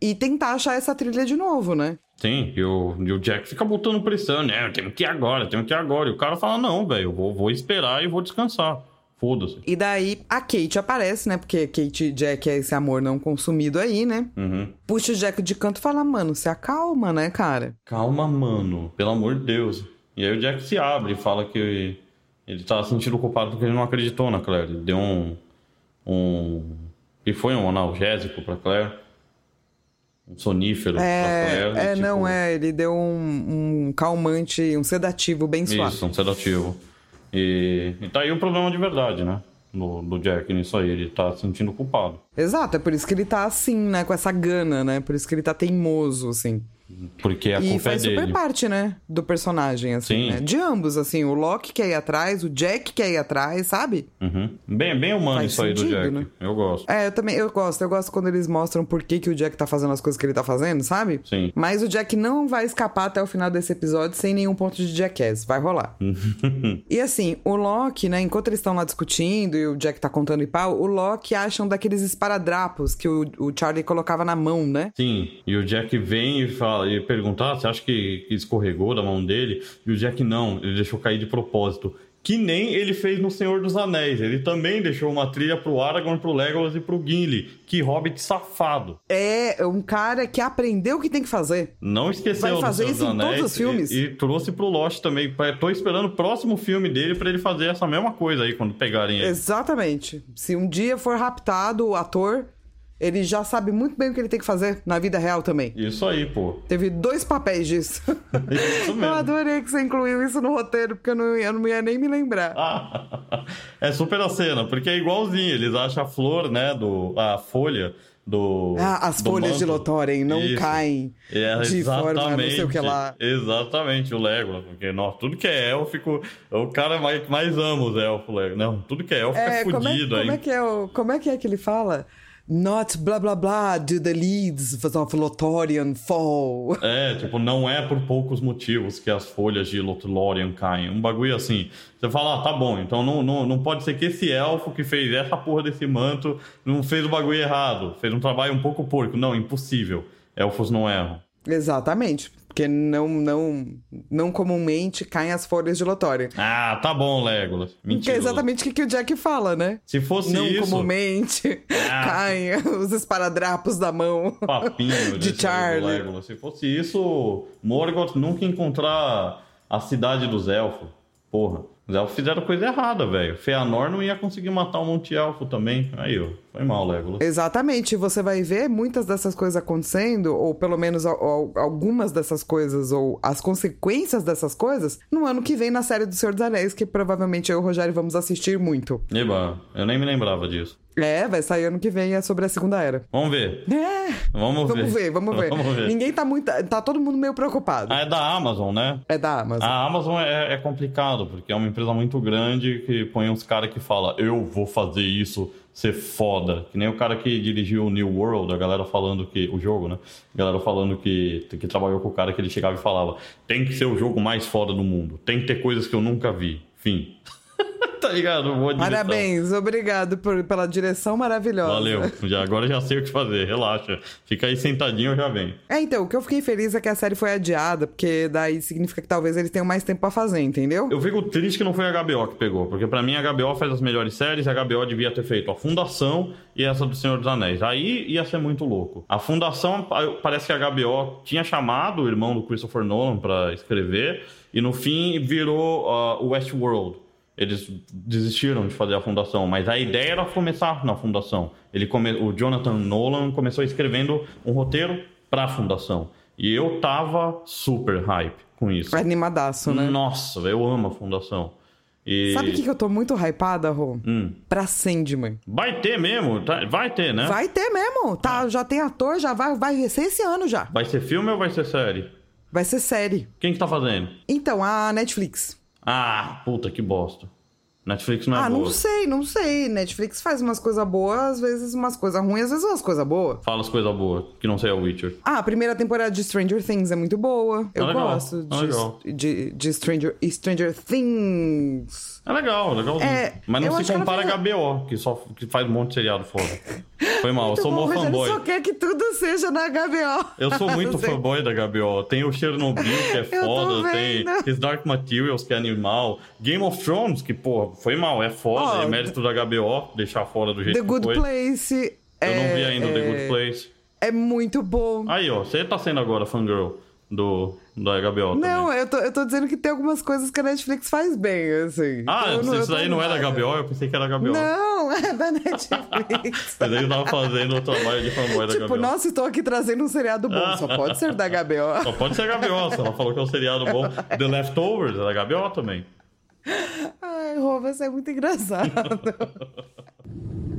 e tentar achar essa trilha de novo, né? Sim, e o, e o Jack fica botando pressão, né? Temos que ir agora, temos que ir agora. E o cara fala, não, velho, eu vou, vou esperar e vou descansar. Foda-se. E daí a Kate aparece, né? Porque Kate e Jack é esse amor não consumido aí, né? Uhum. Puxa o Jack de canto e fala, mano, se acalma, né, cara? Calma, mano. Pelo amor de Deus. E aí o Jack se abre e fala que ele tá se sentindo culpado porque ele não acreditou na Claire. Ele deu um. um e foi um analgésico pra Claire. Um sonífero pra Claire. É, é e, não, tipo, é, ele deu um, um calmante, um sedativo bem suave. Isso, um sedativo. E, e tá aí o problema de verdade, né? Do, do Jack nisso aí. Ele tá se sentindo culpado. Exato, é por isso que ele tá assim, né, com essa gana, né? Por isso que ele tá teimoso, assim. Porque a e culpa é faz dele. super parte, né, do personagem, assim, Sim. né? De ambos, assim, o Loki quer ir atrás, o Jack quer ir atrás, sabe? Uhum. Bem, bem humano Faz isso aí do Jack. né? Eu gosto. É, eu também, eu gosto. Eu gosto quando eles mostram por que, que o Jack tá fazendo as coisas que ele tá fazendo, sabe? Sim. Mas o Jack não vai escapar até o final desse episódio sem nenhum ponto de jackass. Vai rolar. e assim, o Loki, né, enquanto eles estão lá discutindo e o Jack tá contando e pau, o Loki acha um daqueles esparadrapos que o, o Charlie colocava na mão, né? Sim, e o Jack vem e fala e pergunta: ah, você acha que, escorregou da mão dele? E o Jack não, ele deixou cair de propósito. Que nem ele fez no Senhor dos Anéis. Ele também deixou uma trilha pro Aragorn, pro Legolas e pro Gimli. Que hobbit safado. É um cara que aprendeu o que tem que fazer. Não esqueceu Vai fazer isso dos em todos Anéis os filmes. E, e trouxe pro Lost também. Tô esperando o próximo filme dele pra ele fazer essa mesma coisa aí quando pegarem ele. Exatamente. Se um dia for raptado o ator, ele já sabe muito bem o que ele tem que fazer na vida real também. Isso aí, pô. Teve dois papéis disso. Isso Eu mesmo. adorei que você incluiu isso no roteiro, porque eu não, ia- eu não ia nem me lembrar. Ah, é super a cena, porque é igualzinho. Eles acham a flor, né, do, a folha do. Ah, as do folhas de manto. Lotórien não Isso. caem É, de forma não sei o que lá. Exatamente, o Legolas. Porque, nossa, tudo que é élfico, é o cara mais, mais ama os elfos, Legolas. Não, tudo que é élfico é, É, como é, fudido. como, aí. é que é o, como é que é que ele fala? Not blah blah blah do the leads of Lothorian fall. É, tipo, não é por poucos motivos que as folhas de Lothlórien caem. Um bagulho assim. Você fala, ah, tá bom, então não, não, não pode ser que esse elfo que fez essa porra desse manto não fez o bagulho errado. Fez um trabalho um pouco porco. Não, impossível. Elfos não erram. Exatamente. Porque não, não, não comumente caem as folhas de Lotórien. Ah, tá bom, Legolas. Que é Mentira. exatamente o que, que o Jack fala, né? Se fosse não isso, comumente Ah. caem os esparadrapos da mão. papinho De Charlie. Legolas. Se fosse isso, Morgoth nunca encontrar a cidade dos elfos. Porra. Os elfos fizeram coisa errada, velho. Feanor não ia conseguir matar um monte de elfo também. Aí, ó. Foi mal, Legolas. Exatamente, você vai ver muitas dessas coisas acontecendo, ou pelo menos al- al- algumas dessas coisas, ou as consequências dessas coisas, no ano que vem na série do Senhor dos Anéis, que provavelmente eu e o Rogério vamos assistir muito. Eba, eu nem me lembrava disso. É, vai sair ano que vem, é sobre a Segunda Era. Vamos ver. É, Vamos, vamos ver, vamos ver. Vamos ver. Ninguém tá muito. Tá todo mundo meio preocupado. Ah, é da Amazon, né? É da Amazon. A Amazon é, é complicado, porque é uma empresa muito grande que põe uns caras que fala eu vou fazer isso ser foda. Que nem o cara que dirigiu o New World, a galera falando que. O jogo, né? A galera falando que, que trabalhou com o cara que ele chegava e falava: tem que ser o jogo mais foda do mundo. Tem que ter coisas que eu nunca vi. Fim. tá ligado? Boa direção. Parabéns, obrigado por- pela direção maravilhosa. Valeu. Já, agora já sei o que fazer. Relaxa. Fica aí sentadinho, eu já venho. É, então, o que eu fiquei feliz é que a série foi adiada, porque daí significa que talvez eles tenham mais tempo pra fazer, entendeu? Eu fico triste que não foi a HBO que pegou, porque pra mim a HBO faz as melhores séries, a HBO devia ter feito a Fundação e essa do Senhor dos Anéis. Aí ia ser muito louco. A Fundação, pa- parece que a HBO tinha chamado o irmão do Christopher Nolan pra escrever, e no fim virou o Westworld. Eles desistiram de fazer a fundação, mas a ideia era começar na fundação. Ele come... O Jonathan Nolan começou escrevendo um roteiro pra fundação. E eu tava super hype com isso. Animadaço, né? Nossa, eu amo a fundação. E... Sabe o que, que eu tô muito hypada, Rô? Hum. Pra Sandman. Vai ter mesmo? Tá- Vai ter, né? Vai ter mesmo, tá? Já tem ator, já vai, vai ser esse ano já. Vai ser filme ou vai ser série? Vai ser série. Quem que tá fazendo? Então, a Netflix. Ah, puta, que bosta. Netflix não é ah, boa. não sei, não sei. Netflix faz umas coisas boas, às vezes umas coisas ruins, às vezes umas coisas boas. Fala as coisas boas, que não sei o Witcher. Ah, a primeira temporada de Stranger Things é muito boa. Eu legal, gosto é legal. de, de, de Stranger, Stranger Things. É legal, legalzinho. É, Mas eu não se compara a HBO, que só que faz um monte de seriado foda. Foi mal, eu sou Muito mó bom, Rogério, fanboy. só quer que tudo seja na HBO. Eu sou muito fanboy da HBO. Tem o Chernobyl, que é Eu foda. Tem. His Dark Materials, que é animal. Game of Thrones, que, porra, foi mal, é foda. Ó, é mérito da HBO deixar fora do jeito The que Good foi. Place. Eu é, não vi ainda o The é- Good Place. É muito bom. Aí, ó, você tá sendo agora fangirl do, da HBO Não, também. eu tô, eu tô dizendo que tem algumas coisas que a Netflix faz bem, assim. Ah, Então, eu não- eu isso daí não é da. HBO? Eu pensei que era da HBO. Não, é da Netflix. Mas ele tava fazendo o trabalho de fanboy da tipo, HBO. nossa, estou aqui trazendo um seriado bom. Só pode ser da HBO. Só pode ser HBO, se ela falou que é um seriado bom. The Leftovers é da HBO também. Ai, Rô, você é muito engraçado.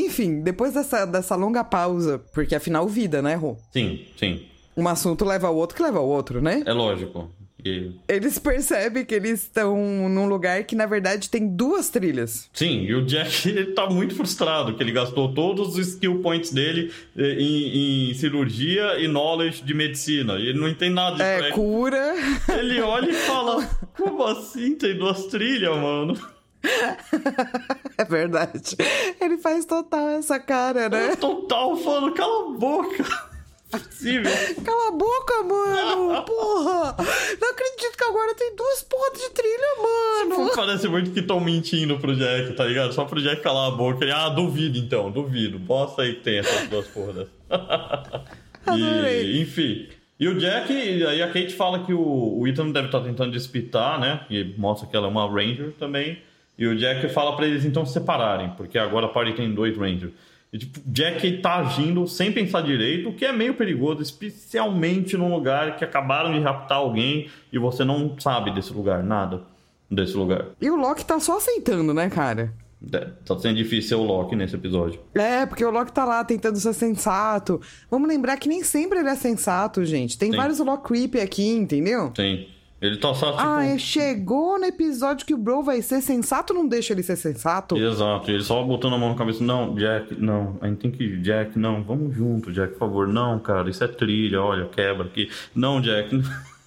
Enfim, depois dessa, dessa longa pausa, porque afinal vida, né, Rô? Sim, sim. Um assunto leva ao outro que leva ao outro, né? É lógico. E- Eles percebem que eles estão num lugar que, na verdade, tem duas trilhas. Sim, e o Jack ele tá muito frustrado, que ele gastou todos os skill points dele eh, em, em cirurgia e knowledge de medicina. E ele não entende nada de É, track. cura. Ele olha e fala: Como assim? Tem duas trilhas, mano. É verdade. Ele faz total essa cara, né? Total, falando, cala a boca. Possível. Cala a boca, mano! Porra! Não acredito que agora tem duas porras de trilha, mano! Parece muito que estão mentindo pro Jack, tá ligado? Só pro Jack calar a boca. Ele, ah, duvido então, duvido. Bosta aí que tem essas duas porras e, enfim. E o Jack, aí a Kate fala que o, o Ethan deve estar tentando despitar, né? E mostra que ela é uma Ranger também. E o Jack fala pra eles então se separarem, porque agora a party tem dois Rangers. E, tipo, Jack tá agindo sem pensar direito, o que é meio perigoso, especialmente num lugar que acabaram de raptar alguém e você não sabe desse lugar, nada desse lugar. E o Loki tá só aceitando, né, cara? É, tá sendo difícil ser o Loki nesse episódio. É, porque o Loki tá lá tentando ser sensato. Vamos lembrar que nem sempre ele é sensato, gente. Tem Sim. vários Loki creepy aqui, entendeu? Sim. Ele tá só, tipo... Ah, é, chegou no episódio que o Bro vai ser sensato, não deixa ele ser sensato. Exato, ele só botando a mão na cabeça, não, Jack, não, a gente tem que ir, Jack, não, vamos junto, Jack, por favor, não, cara, isso é trilha, olha, quebra aqui. Não, Jack,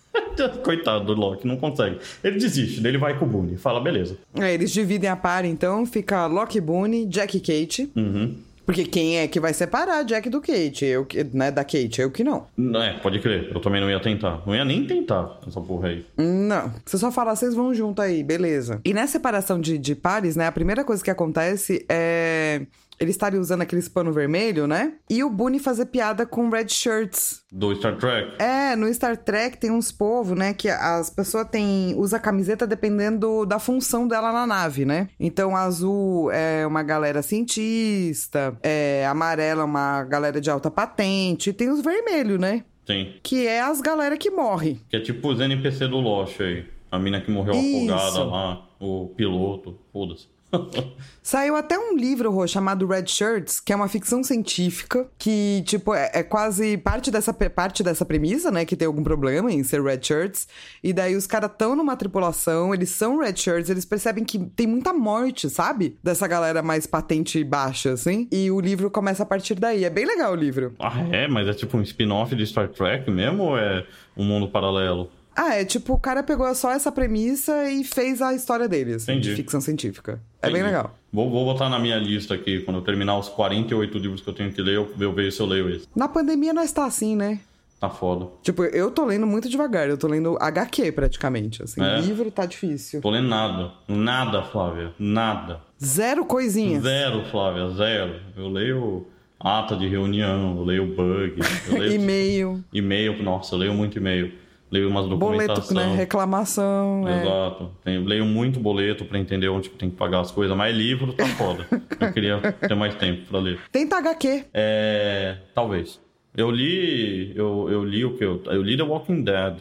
coitado do Loki, não consegue. Ele desiste, daí ele vai com o Boone, fala, beleza. É, eles dividem a par, então, fica Loki Boone, Jack e Kate. Uhum. Porque quem é que vai separar Jack do Kate? Eu, que- né, da Kate, eu que não. É, pode crer, eu também não ia tentar, não ia nem tentar essa porra aí. Não. Você só fala, vocês vão junto aí, beleza. E nessa separação de, de pares, né, a primeira coisa que acontece é eles estarem usando aqueles pano vermelho, né? E o Boone fazer piada com red shirts. Do Star Trek, É, no Star Trek tem uns povos, né, que as pessoas têm usa a camiseta dependendo da função dela na nave, né? Então azul é uma galera cientista, é amarela é uma galera de alta patente, e tem os vermelhos, né? tem. Que é as galera que morre. Que é tipo os NPC do Lost aí. A mina que morreu Isso. afogada lá, o piloto, foda-se. Saiu até um livro Rô, chamado Red Shirts, que é uma ficção científica, que, tipo, é, é quase parte dessa, parte dessa premissa, né? Que tem algum problema em ser Red Shirts. E daí os caras estão numa tripulação, eles são Red Shirts, eles percebem que tem muita morte, sabe? Dessa galera mais patente e baixa, assim. E o livro começa a partir daí. É bem legal o livro. Ah, é? Mas é tipo um spin-off de Star Trek mesmo ou é um mundo paralelo? Ah, é tipo, o cara pegou só essa premissa e fez a história deles, Entendi. de ficção científica. É bem Entendi. legal. Vou, vou botar na minha lista aqui, quando eu terminar os 48 livros que eu tenho que ler, eu, eu vejo se eu leio esse. Na pandemia nós tá assim, né? Tá foda. Tipo, eu tô lendo muito devagar, eu tô lendo HQ praticamente, assim. É? Livro tá difícil. Tô lendo nada. Nada, Flávia. Nada. Zero coisinhas. Zero, Flávia. Zero. Eu leio ata de reunião, eu leio bug, eu leio E-mail, e-mail. Nossa, eu leio muito e-mail. Leio umas boleto, documentação. né? Reclamação. é. Exato. Tenho, leio muito boleto pra entender onde que tem que pagar as coisas, mas livro tá foda. eu queria ter mais tempo pra ler. Tenta HQ. É. Talvez. Eu li. Eu, eu li o que? Eu, eu li The Walking Dead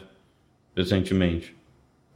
recentemente.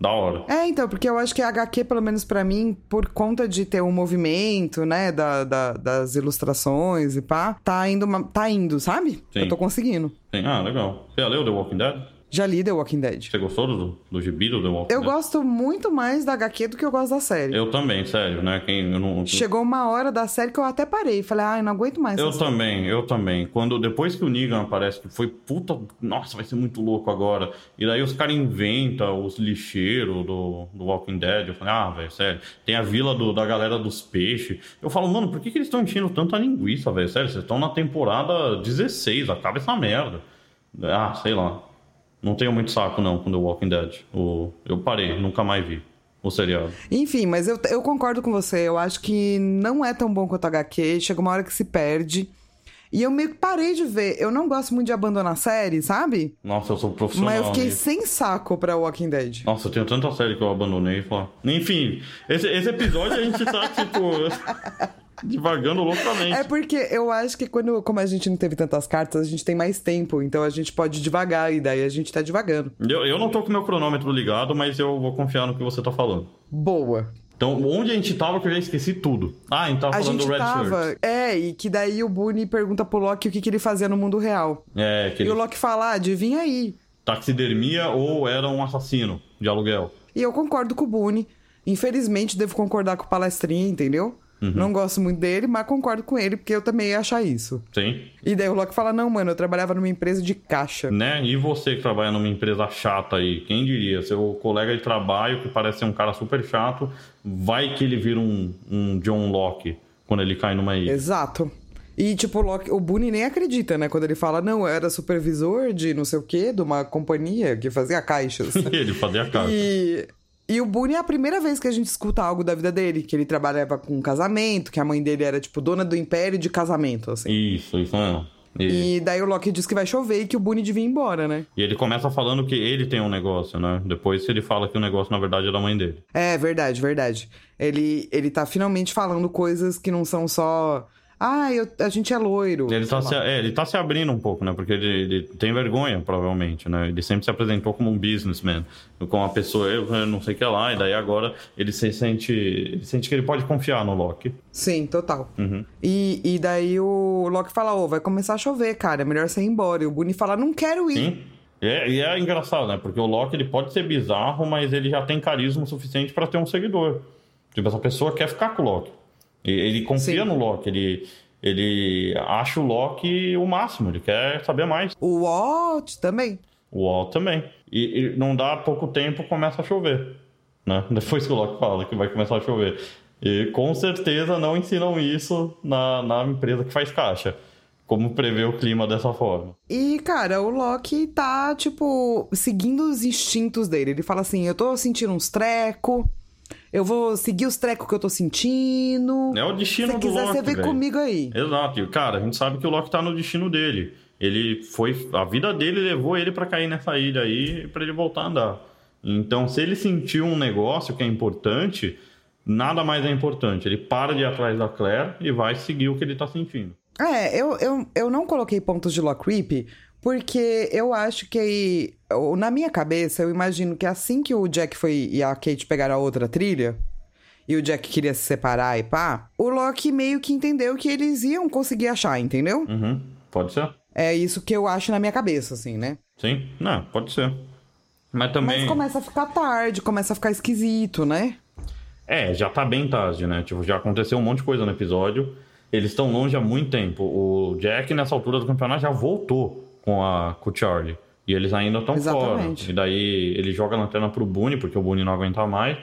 Da hora. É, então, porque eu acho que a HQ, pelo menos pra mim, por conta de ter um movimento, né, da, da- das ilustrações e pá, tá indo, tá indo, sabe? Sim. Eu tô conseguindo. Tem- Ah, legal. Você já leu The Walking Dead? Já li The Walking Dead. Você gostou do, do gibi do The Walking Eu Dead? gosto muito mais da HQ do que eu gosto da série. Eu também, sério, né? Quem, eu não, Chegou uma hora da série que eu até parei. Falei, ai, não aguento mais. Eu essa série. também, eu também. Quando depois que o Negan aparece, que foi puta, nossa, vai ser muito louco agora. E daí os caras inventam os lixeiros do, do Walking Dead. Eu falei, ah, velho, sério. Tem a vila do- da galera dos peixes. Eu falo, mano, por que, que eles estão enchendo tanta linguiça, velho? Sério, vocês estão na temporada 16, acaba essa merda. Ah, sei lá. Não tenho muito saco não com The Walking Dead. O, eu parei, nunca mais vi o seriado. Enfim, mas eu, eu concordo com você. Eu acho que não é tão bom quanto a HQ. Chega uma hora que se perde. E eu meio que parei de ver. Eu não gosto muito de abandonar série, sabe? Nossa, eu sou profissional. Mas eu fiquei sem saco pra Walking Dead. Nossa, eu tenho tanta série que eu abandonei. Fala. Enfim, esse, esse episódio a gente tá, tipo, divagando loucamente. É porque eu acho que quando, como a gente não teve tantas cartas, a gente tem mais tempo. Então a gente pode devagar e daí a gente tá devagando. Eu, eu não tô com meu cronômetro ligado, mas eu vou confiar no que você tá falando. Boa. Então, onde a gente tava que eu já esqueci tudo? Ah, tava A falando gente do Red tava. Shirt. É, e que daí o Boone pergunta pro Loki o que, que ele fazia no mundo real. É, E aquele o Loki fala: ah, adivinha aí. taxidermia ou era um assassino de aluguel. E eu concordo com o Boone. Infelizmente, devo concordar com o palestrinha, entendeu? Uhum. Não gosto muito dele, mas concordo com ele, porque eu também ia achar isso. Sim. E daí o Loki fala: Não, mano, eu trabalhava numa empresa de caixa. Né? E você que trabalha numa empresa chata aí, quem diria? Seu colega de trabalho, que parece ser um cara super chato, vai que ele vira um, um John Locke quando ele cai numa ilha. Exato. E, tipo, o, Loki, o Boone nem acredita, né? Quando ele fala: Não, eu era supervisor de não sei o quê, de uma companhia que fazia caixas. ele fazia carta. E, e o Boone é a primeira vez que a gente escuta algo da vida dele, que ele trabalhava com casamento, que a mãe dele era, tipo, dona do império de casamento, assim. Isso, isso mesmo. E... E daí o Loki diz que vai chover e que o Boone devia ir embora, né? E ele começa falando que ele tem um negócio, né? Depois ele fala que o negócio, na verdade, é da mãe dele. É, verdade, verdade. Ele, ele tá finalmente falando coisas que não são só. Ah, eu- a gente é loiro. Ele tá, se, é, ele tá se abrindo um pouco, né? Porque ele, ele tem vergonha, provavelmente, né? Ele sempre se apresentou como um businessman, como uma pessoa, eu não sei o que lá, e daí agora ele se sente. Ele sente que ele pode confiar no Loki. Sim, total. Uhum. E, e daí o Loki fala: Ô, vai começar a chover, cara, é melhor você ir embora. E o Boone fala: Não quero ir. Sim. E é, e é engraçado, né? Porque o Loki ele pode ser bizarro, mas ele já tem carisma suficiente pra ter um seguidor. Tipo, essa pessoa quer ficar com o Loki. Ele confia Sim. no Loki, ele, ele acha o Loki o máximo, ele quer saber mais. O Walt também. O Walt também. E, e não dá pouco tempo, começa a chover. Né? Depois que o Loki fala que vai começar a chover. E com certeza não ensinam isso na, na empresa que faz caixa. Como prever o clima dessa forma. E, cara, o Loki tá, tipo, seguindo os instintos dele. Ele fala assim: Eu tô sentindo uns treco. Eu vou seguir os trecos que eu tô sentindo. É o destino Se do quiser, Loki. você vem comigo aí. Exato. E, cara, a gente sabe que o Loki tá no destino dele. Ele foi. A vida dele levou ele pra cair nessa ilha aí pra ele voltar a andar. Então, se ele sentiu um negócio que é importante, nada mais é importante. Ele para de ir atrás da Claire e vai seguir o que ele tá sentindo. É, eu, eu, eu não coloquei pontos de Lock Creep porque eu acho que. Na minha cabeça, eu imagino que assim que o Jack foi e a Kate pegaram a outra trilha. E o Jack queria se separar e pá. O Loki meio que entendeu que eles iam conseguir achar, entendeu? Uhum. Pode ser? É isso que eu acho na minha cabeça, assim, né? Sim? Não, pode ser. Mas também. Mas começa a ficar tarde, começa a ficar esquisito, né? É, já tá bem tarde, né? Tipo, já aconteceu um monte de coisa no episódio. Eles estão longe há muito tempo. O Jack, nessa altura do campeonato, já voltou com, a, com o Charlie. E eles ainda estão fora. E daí ele joga a lanterna pro Boone, porque o Boone não aguenta mais.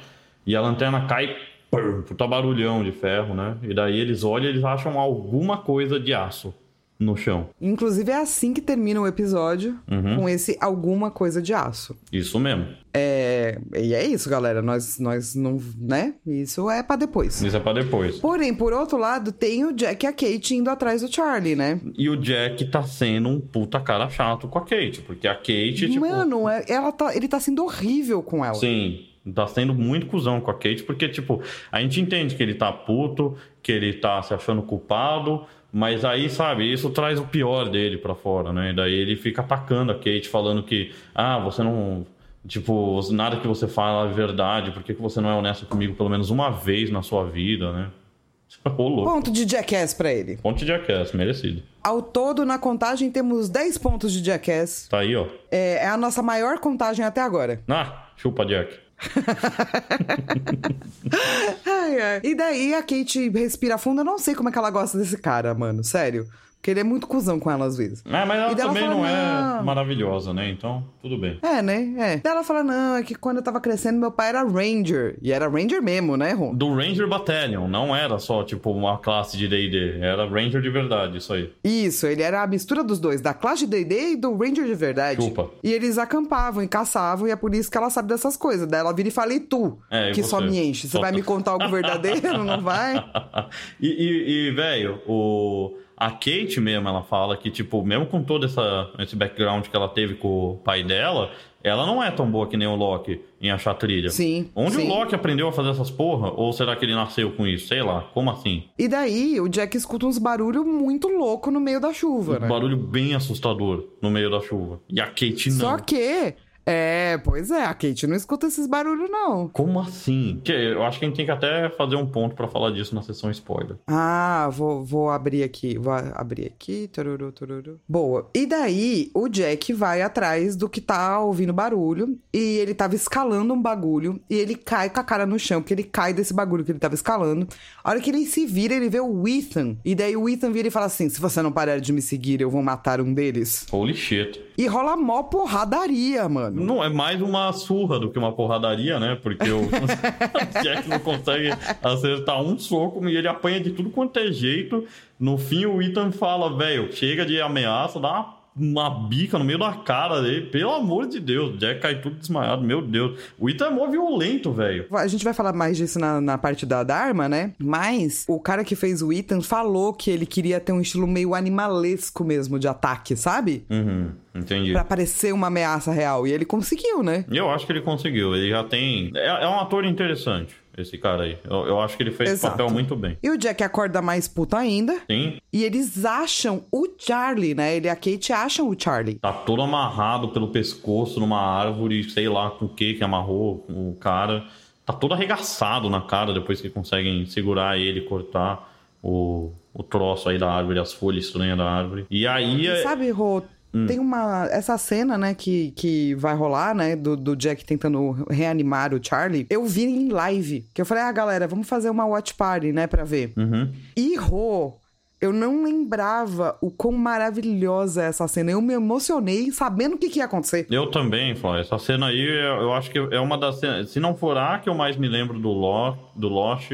E a lanterna cai, pum, puta barulhão de ferro, né? E daí eles olham e eles acham alguma coisa de aço no chão. Inclusive é assim que termina o episódio, Uhum. com esse alguma coisa de aço. Isso mesmo. É, e é isso, galera. Nós, nós não. né? Isso é pra depois. Isso é pra depois. Porém, por outro lado, tem o Jack e a Kate indo atrás do Charlie, né? E o Jack tá sendo um puta cara chato com a Kate. Porque a Kate, tipo. Mano, é- ela tá, ele tá sendo horrível com ela. Sim, tá sendo muito cuzão com a Kate, porque, tipo, a gente entende que ele tá puto, que ele tá se achando culpado, mas aí, sabe, isso traz o pior dele pra fora, né? Daí ele fica atacando a Kate, falando que, ah, você não. Tipo, nada que você fala é verdade, por que, que você não é honesto comigo pelo menos uma vez na sua vida, né? Ponto de Jackass pra ele. Ponte de Jackass, merecido. Ao todo, na contagem, temos 10 pontos de Jackass. Tá aí, ó. É, é a nossa maior contagem até agora. Ah, chupa, Jack. Ai, ai. E daí a Kate respira fundo. Eu não sei como é que ela gosta desse cara, mano. Sério. Porque ele é muito cuzão com ela às vezes. É, mas ela também fala, não é "Não." maravilhosa, né? Então, tudo bem. É, né? É. Daí ela fala, não, é que quando eu tava crescendo, meu pai era Ranger. E era Ranger mesmo, né, Ron? Do Ranger Battalion, não era só, tipo, uma classe de D&D. Era Ranger de verdade, isso aí. Isso, ele era a mistura dos dois, da classe de D&D e do Ranger de verdade. Chupa. E eles acampavam e caçavam, e é por isso que ela sabe dessas coisas. Daí ela vira e fala, e tu? É, que só você? me enche. Você Só vai me contar algo verdadeiro, não vai? e, e, e, velho, o... A Kate mesmo, ela fala que, tipo, mesmo com todo essa, esse background que ela teve com o pai dela, ela não é tão boa que nem o Loki em achar trilha. Sim, Onde sim. o Loki aprendeu a fazer essas porra? Ou será que ele nasceu com isso? Sei lá, como assim? E daí o Jack escuta uns barulhos muito louco no meio da chuva, Um né? barulho bem assustador no meio da chuva. E a Kate não. Só que... É, pois é, a Kate não escuta esses barulhos, não. Como assim? Que eu acho que a gente tem que até fazer um ponto pra falar disso na sessão spoiler. Ah, vou, vou abrir aqui. Vou abrir aqui. Tururu, tururu. Boa. E daí, o Jack vai atrás do que tá ouvindo barulho. E ele tava escalando um bagulho. E ele cai com a cara no chão, porque ele cai desse bagulho que ele tava escalando. A hora que ele se vira, ele vê o Ethan. E daí o Ethan vira e fala assim: se você não parar de me seguir, eu vou matar um deles. Holy shit. E rola mó porradaria, mano. Não é mais uma surra do que uma porradaria, né? Porque o Jack não consegue acertar um soco e ele apanha de tudo quanto é jeito. No fim, o Ethan fala, velho, chega de ameaça, dá uma uma bica no meio da cara dele. Pelo amor de Deus, o Jack cai tudo desmaiado. Meu Deus. O Ethan é mó violento, velho. A gente vai falar mais disso na, na parte da, da arma, né? Mas o cara que fez o Ethan falou que ele queria ter um estilo meio animalesco mesmo de ataque, sabe? Uhum, entendi. Pra parecer uma ameaça real. E ele conseguiu, né? Eu acho que ele conseguiu. Ele já tem. É, é um ator interessante, esse cara aí. Eu, eu acho que ele fez o Exato. papel muito bem. E o Jack acorda mais puto ainda. Sim, E eles acham o Charlie, né? Ele e a Kate acham o Charlie. tá todo amarrado pelo pescoço numa árvore, sei lá com o que que amarrou o cara. Tá todo arregaçado na cara depois que conseguem segurar ele, cortar o, o troço aí da árvore, as folhas estranhas da árvore. E aí. Sabe, Rô, tem uma. Essa cena, né, que, que vai rolar, né, do, do Jack tentando reanimar o Charlie. Eu vi em live. Que eu falei, ah, galera, vamos fazer uma watch party, né, pra ver. Uhum. E, Rô, eu não lembrava o quão maravilhosa é essa cena. Eu me emocionei sabendo o que, que ia acontecer. Eu também, Flávio. Essa cena aí, eu eu acho que é uma das cenas. Se não for a que eu mais me lembro do, Lo, do Lost,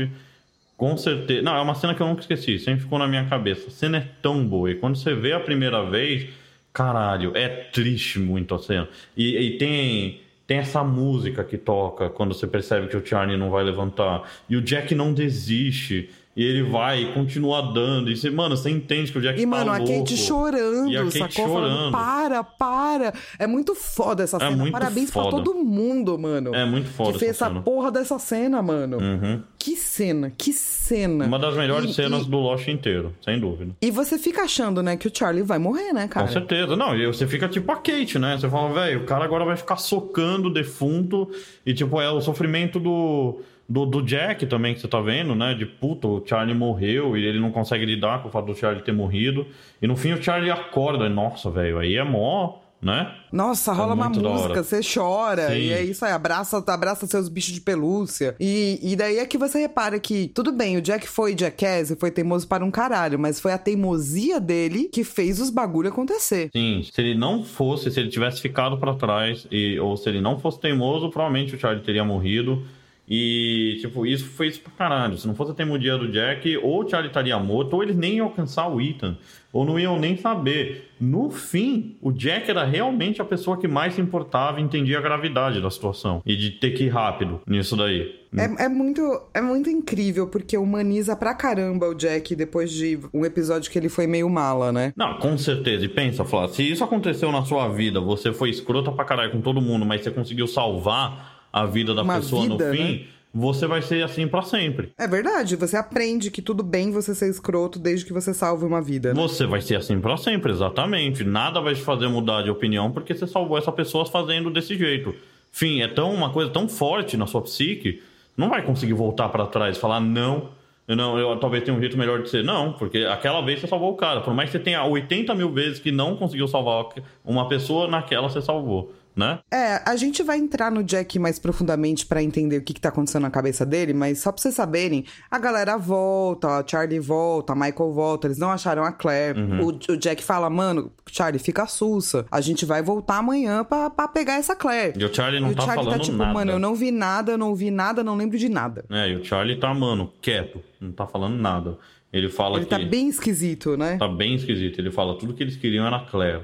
com certeza. Não, é uma cena que eu nunca esqueci, sempre ficou na minha cabeça. A cena é tão boa. E quando você vê a primeira vez, caralho, é triste muito a cena. E, e tem. Tem essa música que toca quando você percebe que o Charlie não vai levantar. E o Jack não desiste. E ele vai e continua dando. E você, mano, você entende que o Jack E, tá mano, a louco. Kate chorando, E a Kate sacou? Falando, chorando. para, para. É muito foda essa É cena. Parabéns foda. pra todo mundo, mano. É muito foda Que fez essa essa porra dessa cena, mano. Uhum. Que cena, que cena. Uma das melhores E- cenas e- do Lost inteiro, sem dúvida. E você fica achando, né, que o Charlie vai morrer, né, cara? Com certeza. Não, e você fica tipo a Kate, né? Você fala, velho, o cara agora vai ficar socando o defunto. E, tipo, é o sofrimento do, do, do Jack também que você tá vendo, né? De puta, o Charlie morreu e ele não consegue lidar com o fato do Charlie ter morrido. E no fim o Charlie acorda. Nossa, velho, aí é mó, né? Nossa, rola uma muito da música, você chora, Sim. e é isso aí, abraça, abraça seus bichos de pelúcia. E, e daí é que você repara que, tudo bem, o Jack foi jackass e foi teimoso para um caralho, mas foi a teimosia dele que fez os bagulho acontecer. Sim, se ele não fosse, se ele tivesse ficado pra trás, e, ou se ele não fosse teimoso, provavelmente o Charlie teria morrido. E, tipo, isso foi isso pra caralho. Se não fosse a teimosia do Jack, ou o Charlie estaria morto, ou eles nem iam alcançar o Ethan, ou não iam nem saber. No fim, o Jack era realmente a pessoa que mais se importava e entendia a gravidade da situação. E de ter que ir rápido nisso daí. É, é muito, é muito incrível, porque humaniza pra caramba o Jack depois de um episódio que ele foi meio mala, né? Não, com certeza. E pensa, Flávio, se isso aconteceu na sua vida, você foi escrota pra caralho com todo mundo, mas você conseguiu salvar a vida da Uma pessoa vida, no fim, né? você vai ser assim pra sempre. É verdade, você aprende que tudo bem você ser escroto desde que você salve uma vida, né? Você vai ser assim pra sempre, exatamente. Nada vai te fazer mudar de opinião porque você salvou essa pessoa fazendo desse jeito. Enfim, é tão uma coisa tão forte na sua psique, não vai conseguir voltar pra trás e falar não. Eu não, eu talvez tenha um jeito melhor de ser. Não, porque aquela vez você salvou o cara. Por mais que você tenha 80 mil vezes que não conseguiu salvar uma pessoa, naquela você salvou, né? É, a gente vai entrar no Jack mais profundamente pra entender o que, que tá acontecendo na cabeça dele, mas só pra vocês saberem, a galera volta, a Charlie volta, a Michael volta, eles não acharam a Claire. Uhum. O, o Jack fala, mano, Charlie, fica sussa. A gente vai voltar amanhã pra, pra pegar essa Claire. E o Charlie não e o tá Charlie falando tá tipo, nada. mano, eu não vi nada, eu não ouvi nada, não lembro de nada. É, e o Charlie tá, mano, quieto, não tá falando nada. Ele fala Ele que tá bem esquisito, né? tá bem esquisito. Ele fala tudo que eles queriam era a Claire.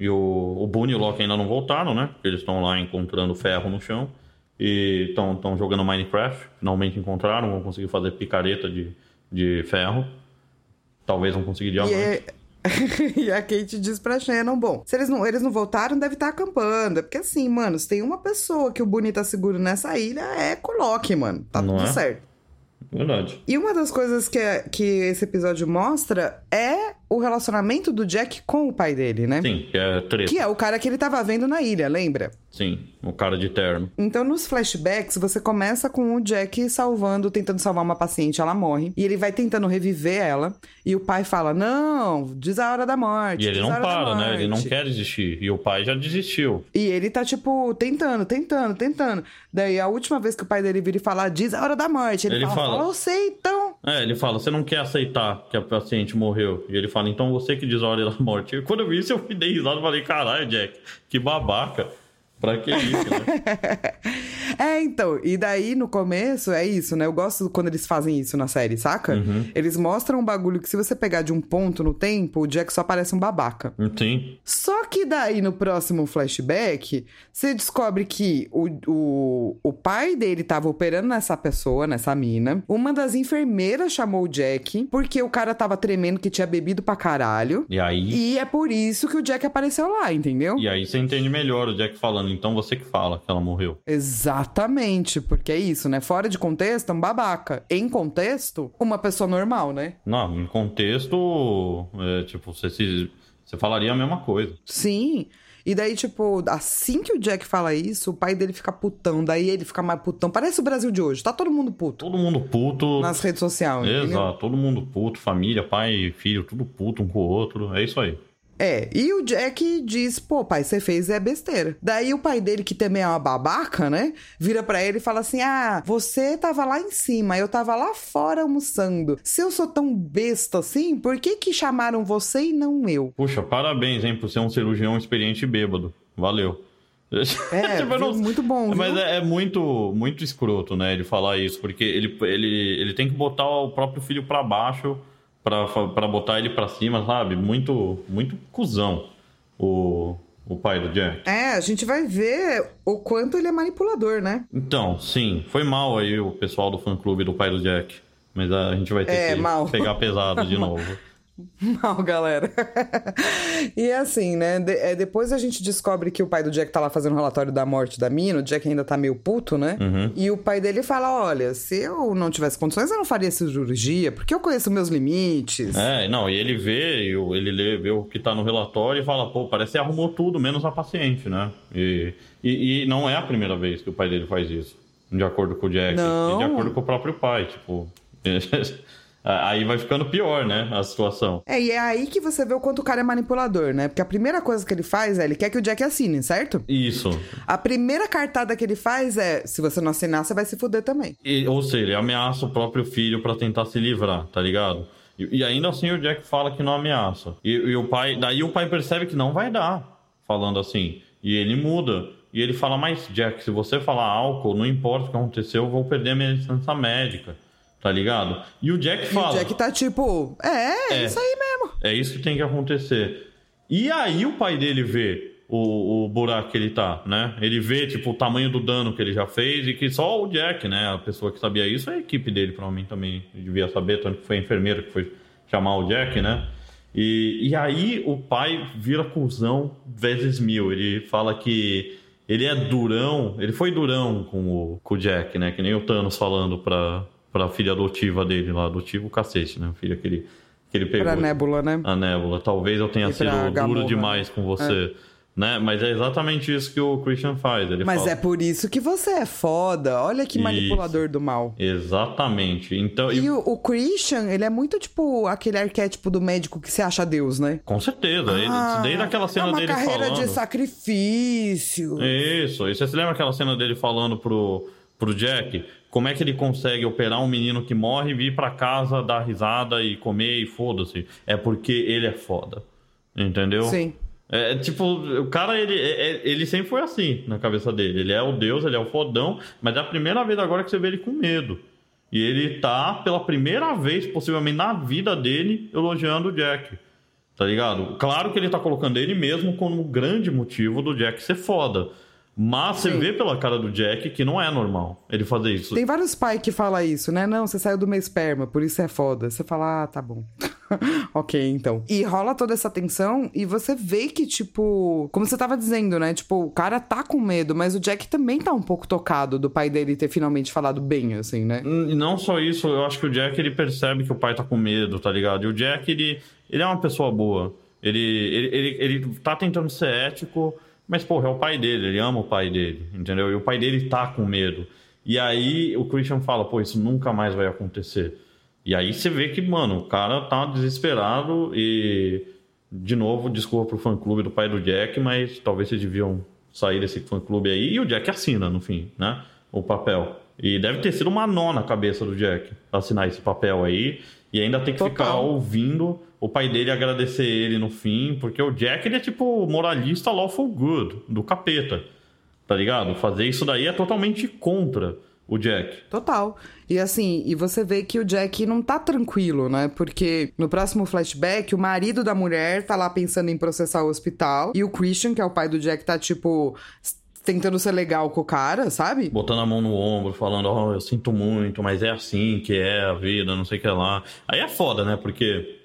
E o, o Boone e o Locke ainda não voltaram, né? Porque eles estão lá encontrando ferro no chão. E estão jogando Minecraft. Finalmente encontraram, vão conseguir fazer picareta de, de ferro. Talvez vão conseguir diamante. E, é- e a Kate diz pra Shannon, bom, se eles não, eles não voltaram, deve estar acampando. É porque assim, mano, se tem uma pessoa que o Bonnie tá seguro nessa ilha, é Coloque, mano. Tá Não tudo é? certo. Verdade. E uma das coisas que, que esse episódio mostra é o relacionamento do Jack com o pai dele, né? Sim, que é treta. Que é o cara que ele tava vendo na ilha, lembra? Sim, o cara de terno. Então, nos flashbacks, você começa com o Jack salvando, tentando salvar uma paciente, ela morre. E ele vai tentando reviver ela. E o pai fala: Não, diz a hora da morte. E ele não para, né? Ele não morte." quer desistir. E o pai já desistiu. E ele tá, tipo, tentando, tentando, tentando. Daí, a última vez que o pai dele vira e fala, diz a hora da morte. Ele, Ele fala, fala- fala, eu sei, então. É, ele fala, você não quer aceitar que a paciente morreu. E ele fala, então você que diz a hora da morte. E quando eu vi isso, eu me dei risada e falei, caralho, Jack, que babaca. Pra que isso, né? É, então, e daí no começo é isso, né? Eu gosto quando eles fazem isso na série, saca? Uhum. Eles mostram um bagulho que se você pegar de um ponto no tempo, o Jack só parece um babaca. Sim. Só que daí no próximo flashback, você descobre que o, o, o pai dele tava operando nessa pessoa, nessa mina. Uma das enfermeiras chamou o Jack, porque o cara tava tremendo que tinha bebido pra caralho. E aí. E é por isso que o Jack apareceu lá, entendeu? E aí você entende melhor o Jack falando, então você que fala que ela morreu. Exatamente, porque é isso, né? Fora de contexto, é um babaca. Em contexto, uma pessoa normal, né? Não, em contexto, é, tipo, você, se, você falaria a mesma coisa. Sim. E daí, tipo, assim que o Jack fala isso, o pai dele fica putão. Daí ele fica mais putão. Parece o Brasil de hoje. Tá todo mundo puto. Todo mundo puto. Nas redes sociais, entendeu? Exato, todo mundo puto, família, pai, filho, tudo puto um com o outro. É isso aí. É, e o Jack diz, pô, pai, você fez é besteira. Daí o pai dele, que também é uma babaca, né? Vira pra ele e fala assim: Ah, você tava lá em cima, eu tava lá fora almoçando. Se eu sou tão besta assim, por que que chamaram você e não eu? Puxa, parabéns, hein, por ser um cirurgião experiente e bêbado. Valeu. É, Tipo, viu? muito bom, Mas é, é muito, muito escroto, né, ele falar isso, porque ele, ele, ele tem que botar o próprio filho pra baixo pra botar ele pra cima, sabe? Muito, muito cuzão o, o pai do Jack. É, a gente vai ver o quanto ele é manipulador, né? Então, sim, foi mal aí o pessoal do fã-clube do pai do Jack. Mas a gente vai ter É, que mal. pegar pesado de novo. Mal, galera. e assim, né? de- é, depois a gente descobre que o pai do Jack tá lá fazendo um relatório da morte da mina. O Jack ainda tá meio puto, né? Uhum. E o pai dele fala: Olha, se eu não tivesse condições, eu não faria cirurgia, porque eu conheço meus limites. É, não, e ele vê, o- ele lê, vê o que tá no relatório e fala, pô, parece que arrumou tudo, menos a paciente, né? E, e, e não é a primeira vez que o pai dele faz isso, de acordo com o Jack, Não. e de acordo com o próprio pai, tipo... Aí vai ficando pior, né, a situação. É, e é aí que você vê o quanto o cara é manipulador, né? Porque a primeira coisa que ele faz é ele quer que o Jack assine, certo? Isso. A primeira cartada que ele faz é: se você não assinar, você vai se fuder também. E- ou seja, ele ameaça o próprio filho pra tentar se livrar, tá ligado? E, e ainda assim o Jack fala que não ameaça. E, e o pai, daí o pai percebe que não vai dar, falando assim. E ele muda. E ele fala, mas Jack, se você falar álcool, não importa o que aconteceu, eu vou perder a minha licença médica. Tá ligado? E o Jack E fala. o Jack tá tipo: É, é, É. isso aí mesmo. É isso que tem que acontecer. E aí o pai dele vê o, o buraco que ele tá, né? Ele vê, tipo, o tamanho do dano que ele já fez e que só o Jack, né? A pessoa que sabia isso, a equipe dele, provavelmente, também devia saber, tanto que foi a enfermeira que foi chamar o Jack, né? E, e aí o pai vira cuzão vezes mil. Ele fala que ele é durão, ele foi durão com o, com o Jack, né? Que nem o Thanos falando pra, pra filha adotiva dele lá, adotivo cacete, né? Filha que ele, que ele pegou. Pra Nébula, né? A Nébula. Talvez eu tenha sido duro demais com você. Né? Mas é exatamente isso que o Christian faz. Ele Mas fala. é por isso que você é foda. Olha que Isso. manipulador do mal. Exatamente. Então, E e- o, o Christian, ele é muito tipo aquele arquétipo do médico que se acha Deus, né? com certeza. ele- Ah, desde aquela cena é uma dele carreira falando. de sacrifício. Isso. E você se lembra aquela cena dele falando pro, pro Jack? Como é que ele consegue operar um menino que morre e vir pra casa, dar risada e comer e foda-se? É porque ele é foda. Entendeu? Sim. É tipo, o cara, ele, é- é- ele sempre foi assim na cabeça dele. Ele é o deus, ele é o fodão, mas é a primeira vez agora que você vê ele com medo. E ele tá, pela primeira vez, possivelmente na vida dele, elogiando o Jack. Tá ligado? Claro que ele tá colocando ele mesmo como grande motivo do Jack ser foda. Mas você Sim. vê pela cara do Jack que não é normal ele fazer isso. Tem vários pais que falam isso, né? Não, você saiu do meu esperma, por isso é foda. Você fala, ah, tá bom. ok, então. E rola toda essa tensão e você vê que, tipo, como você tava dizendo, né? Tipo, o cara tá com medo, mas o Jack também tá um pouco tocado do pai dele ter finalmente falado bem, assim, né? E não só isso, eu acho que o Jack ele percebe que o pai tá com medo, tá ligado? E o Jack ele, ele é uma pessoa boa. Ele, ele, ele, ele tá tentando ser ético, mas, porra, é o pai dele, ele ama o pai dele, entendeu? E o pai dele tá com medo. E aí o Christian fala, pô, isso nunca mais vai acontecer. E aí você vê que, mano, o cara tá desesperado e. De novo, desculpa pro fã clube do pai do Jack, mas talvez vocês deviam sair desse fã clube aí. E o Jack assina, no fim, né? O papel. E deve ter sido uma nó na cabeça do Jack assinar esse papel aí. E ainda tem que Total. ficar ouvindo o pai dele agradecer ele no fim, porque o Jack ele é tipo moralista lawful good, do capeta. tá ligado? Fazer isso daí é totalmente contra o Jack. Total. E assim, e você vê que o Jack não tá tranquilo, né? Porque no próximo flashback, o marido da mulher tá lá pensando em processar o hospital. E o Christian, que é o pai do Jack, tá tipo. Tentando ser legal com o cara, sabe? Botando a mão no ombro, falando, ó, oh, eu sinto muito, mas é assim que é a vida, não sei o que lá. Aí é foda, né? Porque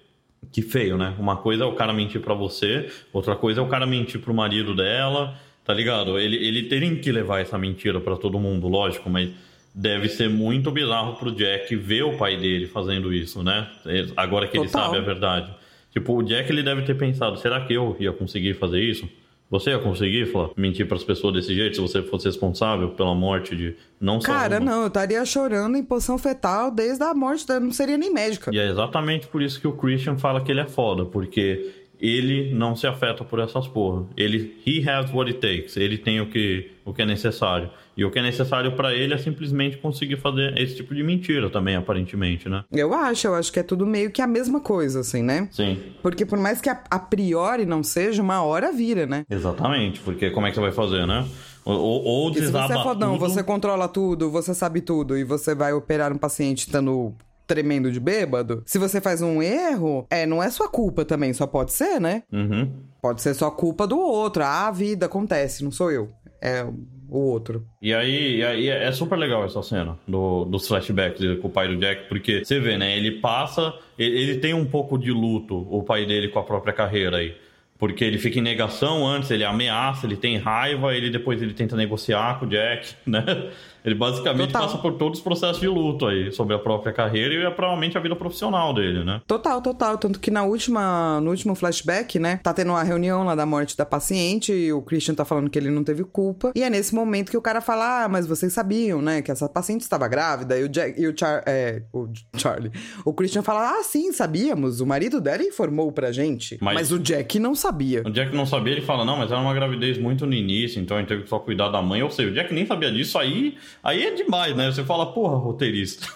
que feio, né? Uma coisa é o cara mentir para você, outra coisa é o cara mentir pro marido dela, tá ligado? Ele, ele tem que levar essa mentira para todo mundo, lógico, mas deve ser muito bizarro pro Jack ver o pai dele fazendo isso, né? Agora que Total. ele sabe a verdade. Tipo, o Jack ele deve ter pensado, será que eu ia conseguir fazer isso? Você ia conseguir, Flá, mentir para as pessoas desse jeito se você fosse responsável pela morte de não só Cara, uma? não, eu estaria chorando em posição fetal desde a morte, eu não seria nem médica. E é exatamente por isso que o Christian fala que ele é foda, porque ele não se afeta por essas porra. Ele he has what it takes. Ele tem o que o que é necessário. E o que é necessário para ele é simplesmente conseguir fazer esse tipo de mentira também, aparentemente, né? Eu acho, eu acho que é tudo meio que a mesma coisa, assim, né? Sim. Porque por mais que a, a priori não seja, uma hora vira, né? Exatamente, porque como é que você vai fazer, né? Ou, ou se você é fodão, tudo... você controla tudo, você sabe tudo e você vai operar um paciente estando tremendo de bêbado, se você faz um erro, é, não é sua culpa também, só pode ser, né? Uhum. Pode ser só culpa do outro. Ah, a vida acontece, não sou eu. É o outro. E aí, e aí é super legal essa cena do, dos flashbacks com o pai do Jack, porque você vê, né? Ele passa, ele, ele tem um pouco de luto, o pai dele com a própria carreira aí. Porque ele fica em negação antes, ele ameaça, ele tem raiva, ele depois ele tenta negociar com o Jack, né? Ele basicamente Total. passa por todos os processos de luto aí, sobre a própria carreira e provavelmente a vida profissional dele, né? Total, total. Tanto que na última, no último flashback, né? Tá tendo uma reunião lá da morte da paciente e o Christian tá falando que ele não teve culpa. E é nesse momento que o cara fala: Ah, mas vocês sabiam, né? Que essa paciente estava grávida. E o, Jack, e o, Char, é, o Charlie. O Christian fala: Ah, sim, sabíamos. O marido dela informou pra gente. Mas, mas o Jack não sabia. O Jack não sabia, ele fala: Não, mas era uma gravidez muito no início, então a gente teve que só cuidar da mãe. Ou seja, o Jack nem sabia disso aí. Aí é demais, né? Você fala, porra, roteirista.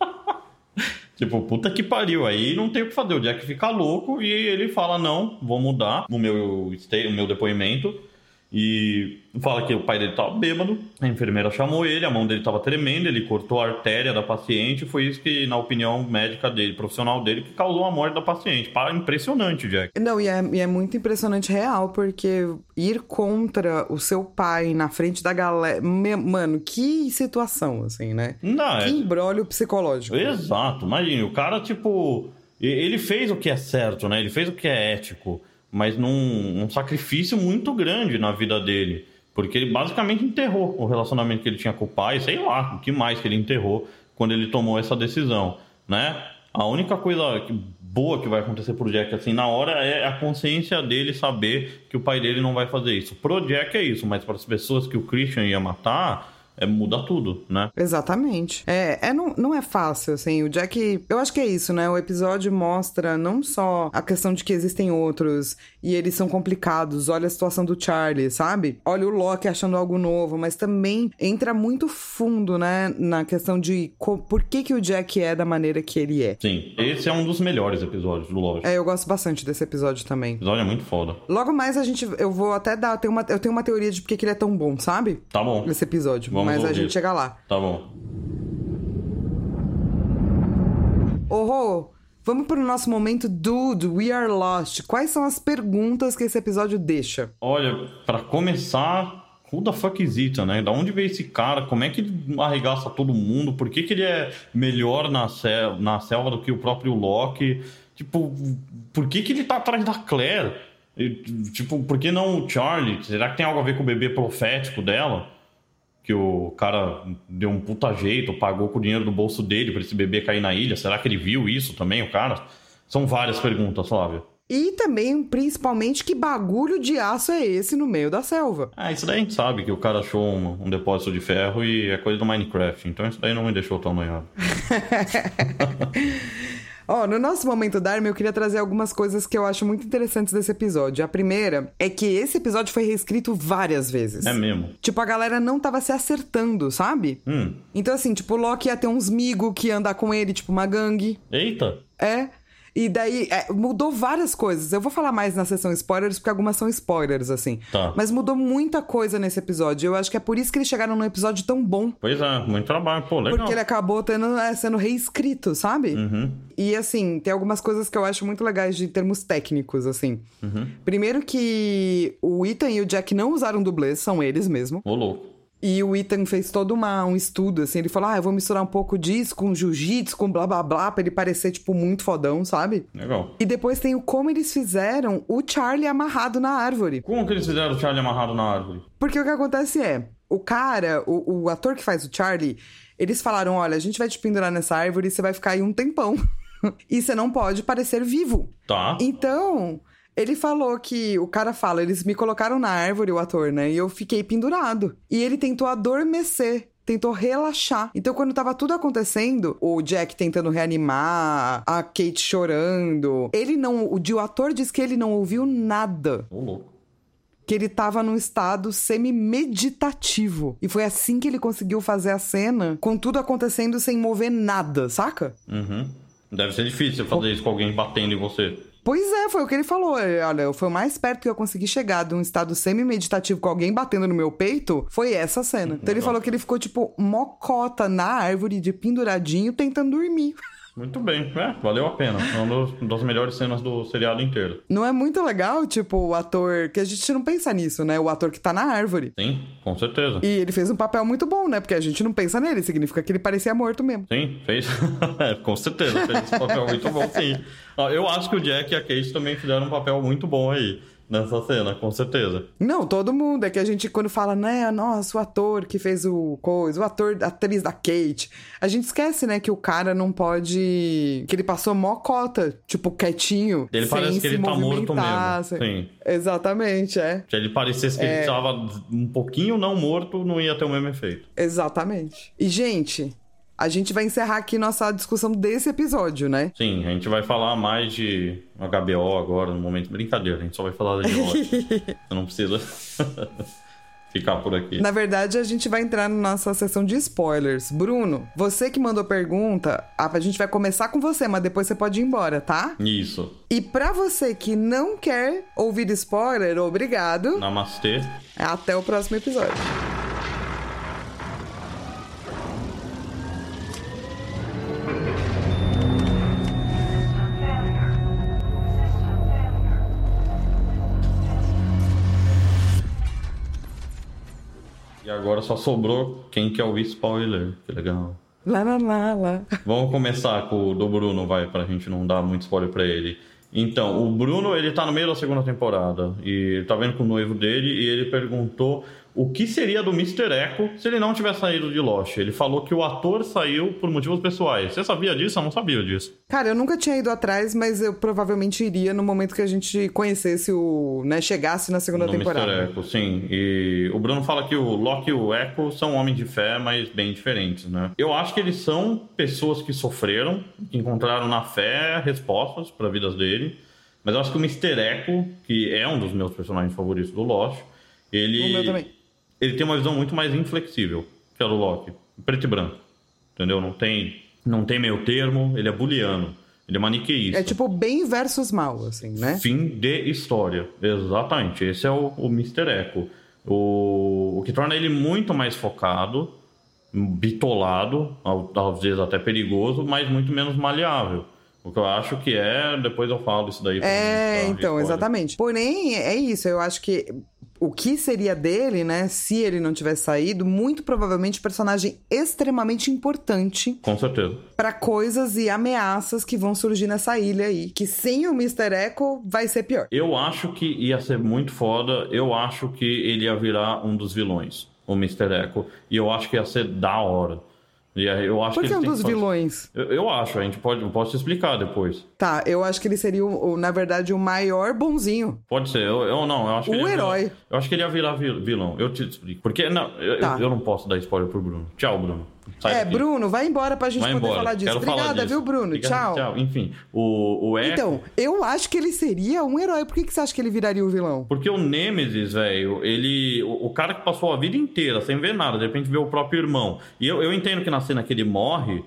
tipo, puta que pariu. Aí não tem o que fazer. O Jack fica louco e ele fala: não, vou mudar o meu, o meu depoimento. E fala que o pai dele estava bêbado, a enfermeira chamou ele, a mão dele estava tremenda, ele cortou a artéria da paciente, foi isso que, na opinião médica dele, profissional dele, que causou a morte da paciente. Impressionante, Jack. Não, e é, e é muito impressionante real, porque ir contra o seu pai na frente da galera. Mano, que situação, assim, né? Não, que é... embrólio psicológico. Exato, imagine, o cara, tipo. Ele fez o que é certo, né? Ele fez o que é ético mas num um sacrifício muito grande na vida dele. Porque ele basicamente enterrou o relacionamento que ele tinha com o pai, sei lá, o que mais que ele enterrou quando ele tomou essa decisão, né? A única coisa boa que vai acontecer pro Jack assim na hora é a consciência dele saber que o pai dele não vai fazer isso. Pro Jack é isso, mas para as pessoas que o Christian ia matar, é, muda tudo, né? Exatamente. É, é não, não é fácil, assim. O Jack. Eu acho que é isso, né? O episódio mostra não só a questão de que existem outros e eles são complicados. Olha a situação do Charlie, sabe? Olha o Loki achando algo novo, mas também entra muito fundo, né? Na questão de por que, que o Jack é da maneira que ele é. Sim, esse é um dos melhores episódios do Loki. É, eu gosto bastante desse episódio também. O episódio é muito foda. Logo mais a gente. Eu vou até dar. Eu tenho uma, eu tenho uma teoria de por que ele é tão bom, sabe? Tá bom. Esse episódio. Vamos mas ouvir. a gente chega lá. Tá bom. Oh, vamos pro nosso momento Dude, We Are Lost. Quais são as perguntas que esse episódio deixa? Olha, para começar, who the fuck is it, né? Da onde veio esse cara? Como é que ele arregaça todo mundo? Por que, que ele é melhor na, sel na selva do que o próprio Loki? Tipo, por que, que ele tá atrás da Claire? E, tipo, por que não o Charlie? Será que tem algo a ver com o bebê profético dela? Que o cara deu um puta jeito, pagou com o dinheiro do bolso dele para esse bebê cair na ilha. Será que ele viu isso também, o cara? São várias perguntas, Flávio. E também, principalmente, que bagulho de aço é esse no meio da selva? Ah, isso daí a gente sabe que o cara achou um, um depósito de ferro e é coisa do Minecraft. Então isso daí não me deixou tão noiado. Ó, oh, no nosso momento Dharma, eu queria trazer algumas coisas que eu acho muito interessantes desse episódio. A primeira é que esse episódio foi reescrito várias vezes. É mesmo. Tipo, a galera não tava se acertando, sabe? Hum. Então, assim, tipo, o Loki ia ter uns migo que ia andar com ele, tipo uma gangue. Eita! É. E daí é, mudou várias coisas. Eu vou falar mais na sessão spoilers, porque algumas são spoilers, assim. Tá. Mas mudou muita coisa nesse episódio. Eu acho que é por isso que eles chegaram num episódio tão bom. Pois é, muito trabalho. Pô, legal. Porque ele acabou tendo, é, sendo reescrito, sabe? Uhum. E assim, tem algumas coisas que eu acho muito legais de termos técnicos, assim. Uhum. Primeiro que o Ethan e o Jack não usaram dublês, são eles mesmo. Ô, louco. E o Ethan fez todo uma, um estudo, assim. Ele falou: Ah, eu vou misturar um pouco disso com jiu-jitsu, com blá blá blá, pra ele parecer, tipo, muito fodão, sabe? Legal. E depois tem o como eles fizeram o Charlie amarrado na árvore. Como que eles fizeram o Charlie amarrado na árvore? Porque o que acontece é, o cara, o, o ator que faz o Charlie, eles falaram: olha, a gente vai te pendurar nessa árvore e você vai ficar aí um tempão. e você não pode parecer vivo. Tá. Então, ele falou que o cara fala, eles me colocaram na árvore, o ator, né? E eu fiquei pendurado. E ele tentou adormecer. Tentou relaxar. Então, quando tava tudo acontecendo, o Jack tentando reanimar, a Kate chorando, ele não. O, o ator diz que ele não ouviu nada. Ô, louco. Que ele tava num estado semi-meditativo. E foi assim que ele conseguiu fazer a cena, com tudo acontecendo sem mover nada, saca? Uhum. Deve ser difícil fazer isso com alguém batendo em você. Pois é, foi o que ele falou. É, Olha, foi o mais perto que eu consegui chegar de um estado semi-meditativo com alguém batendo no meu peito, foi essa cena. Então ele falou que ele ficou, tipo, mocota na árvore de penduradinho tentando dormir. Muito bem. É, valeu a pena. É uma das melhores cenas do seriado inteiro. Não é muito legal, tipo, o ator. Que a gente não pensa nisso, né? O ator que tá na árvore. Sim, com certeza. E ele fez um papel muito bom, né? Porque a gente não pensa nele, significa que ele parecia morto mesmo. Sim, fez. Com certeza, fez esse papel muito bom, sim. Eu acho que o Jack e a Kate também fizeram um papel muito bom aí, nessa cena, com certeza. Não, todo mundo. É que a gente, quando fala, né, nossa, o ator que fez o coisa, o ator, a atriz da Kate, a gente esquece, né, que o cara não pode. que ele passou mó cota, tipo, quietinho. Ele parece que ele tá morto mesmo. sem- Sim. Exatamente, é. Se ele parecesse que ele estava um pouquinho não morto, não ia ter o mesmo efeito. Exatamente. E, gente, a gente vai encerrar aqui nossa discussão desse episódio, né? Sim, a gente vai falar mais de HBO agora, no momento. Brincadeira, a gente só vai falar de. Você não precisa ficar por aqui. Na verdade, a gente vai entrar na nossa sessão de spoilers. Bruno, você que mandou pergunta, a gente vai começar com você, mas depois você pode ir embora, tá? Isso. E pra você que não quer ouvir spoiler, obrigado. Namastê. Até o próximo episódio. Agora só sobrou quem quer ouvir spoiler. Que legal. Lá, lá, lá, lá. Vamos começar com o do Bruno, vai, pra gente não dar muito spoiler pra ele. Então, o Bruno, ele tá no meio da segunda temporada e ele tá vendo com o noivo dele e ele perguntou o que seria do Mr. Echo se ele não tivesse saído de Lost. Ele falou que o ator saiu por motivos pessoais. Você sabia disso? Eu não sabia disso. Cara, eu nunca tinha ido atrás, mas eu provavelmente iria no momento que a gente conhecesse o. né, chegasse na segunda no temporada. Mr. Echo, sim. E o Bruno fala que o Loki e o Echo são homens de fé, mas bem diferentes, né? Eu acho que eles são pessoas que sofreram, que encontraram na fé respostas para vidas dele. Mas eu acho que o Mr. Echo, que é um dos meus personagens favoritos do Lost, ele. O meu também. Ele tem uma visão muito mais inflexível que a do Loki. Preto e branco. Entendeu? Não tem, não tem meio termo, ele é booleano. Ele é maniqueísta. É tipo bem versus mal, assim, né? Fim de história. Exatamente. Esse é o, o Mr. Echo. O, o que torna ele muito mais focado, bitolado, às vezes até perigoso, mas muito menos maleável. O que eu acho que é. Depois eu falo isso daí. É, então, Spoiler. exatamente. Porém, é isso. Eu acho que o que seria dele, né, se ele não tivesse saído, muito provavelmente personagem extremamente importante Com certeza. pra coisas e ameaças que vão surgir nessa ilha aí. Que sem o Mr. Echo vai ser pior. Eu acho que ia ser muito foda. Eu acho que ele ia virar um dos vilões, o Mr. Echo. E eu acho que ia ser da hora. E eu acho Por que que eles um dos vilões? Eu, eu acho, a gente pode, eu posso te explicar depois. Tá, eu acho que ele seria, o, o- na verdade, o maior bonzinho. Pode ser, eu, eu não, eu acho que O ele ia herói. Virar, eu acho que ele ia virar vil- vilão. Eu te explico. Porque não, eu, Tá. eu não posso dar spoiler pro Bruno. Tchau, Bruno. Sai é, daqui. Bruno, vai embora pra gente Vai poder embora. falar disso. Quero falar Obrigada, disso. viu, Bruno? Obrigado, Tchau. Enfim, o, o Echo. Então, eu acho que ele seria um herói. Por que, que você acha que ele viraria o vilão? Porque o Nemesis, velho, ele. O, o cara que passou a vida inteira sem ver nada, de repente vê o próprio irmão. E eu, eu entendo que na cena que ele morre,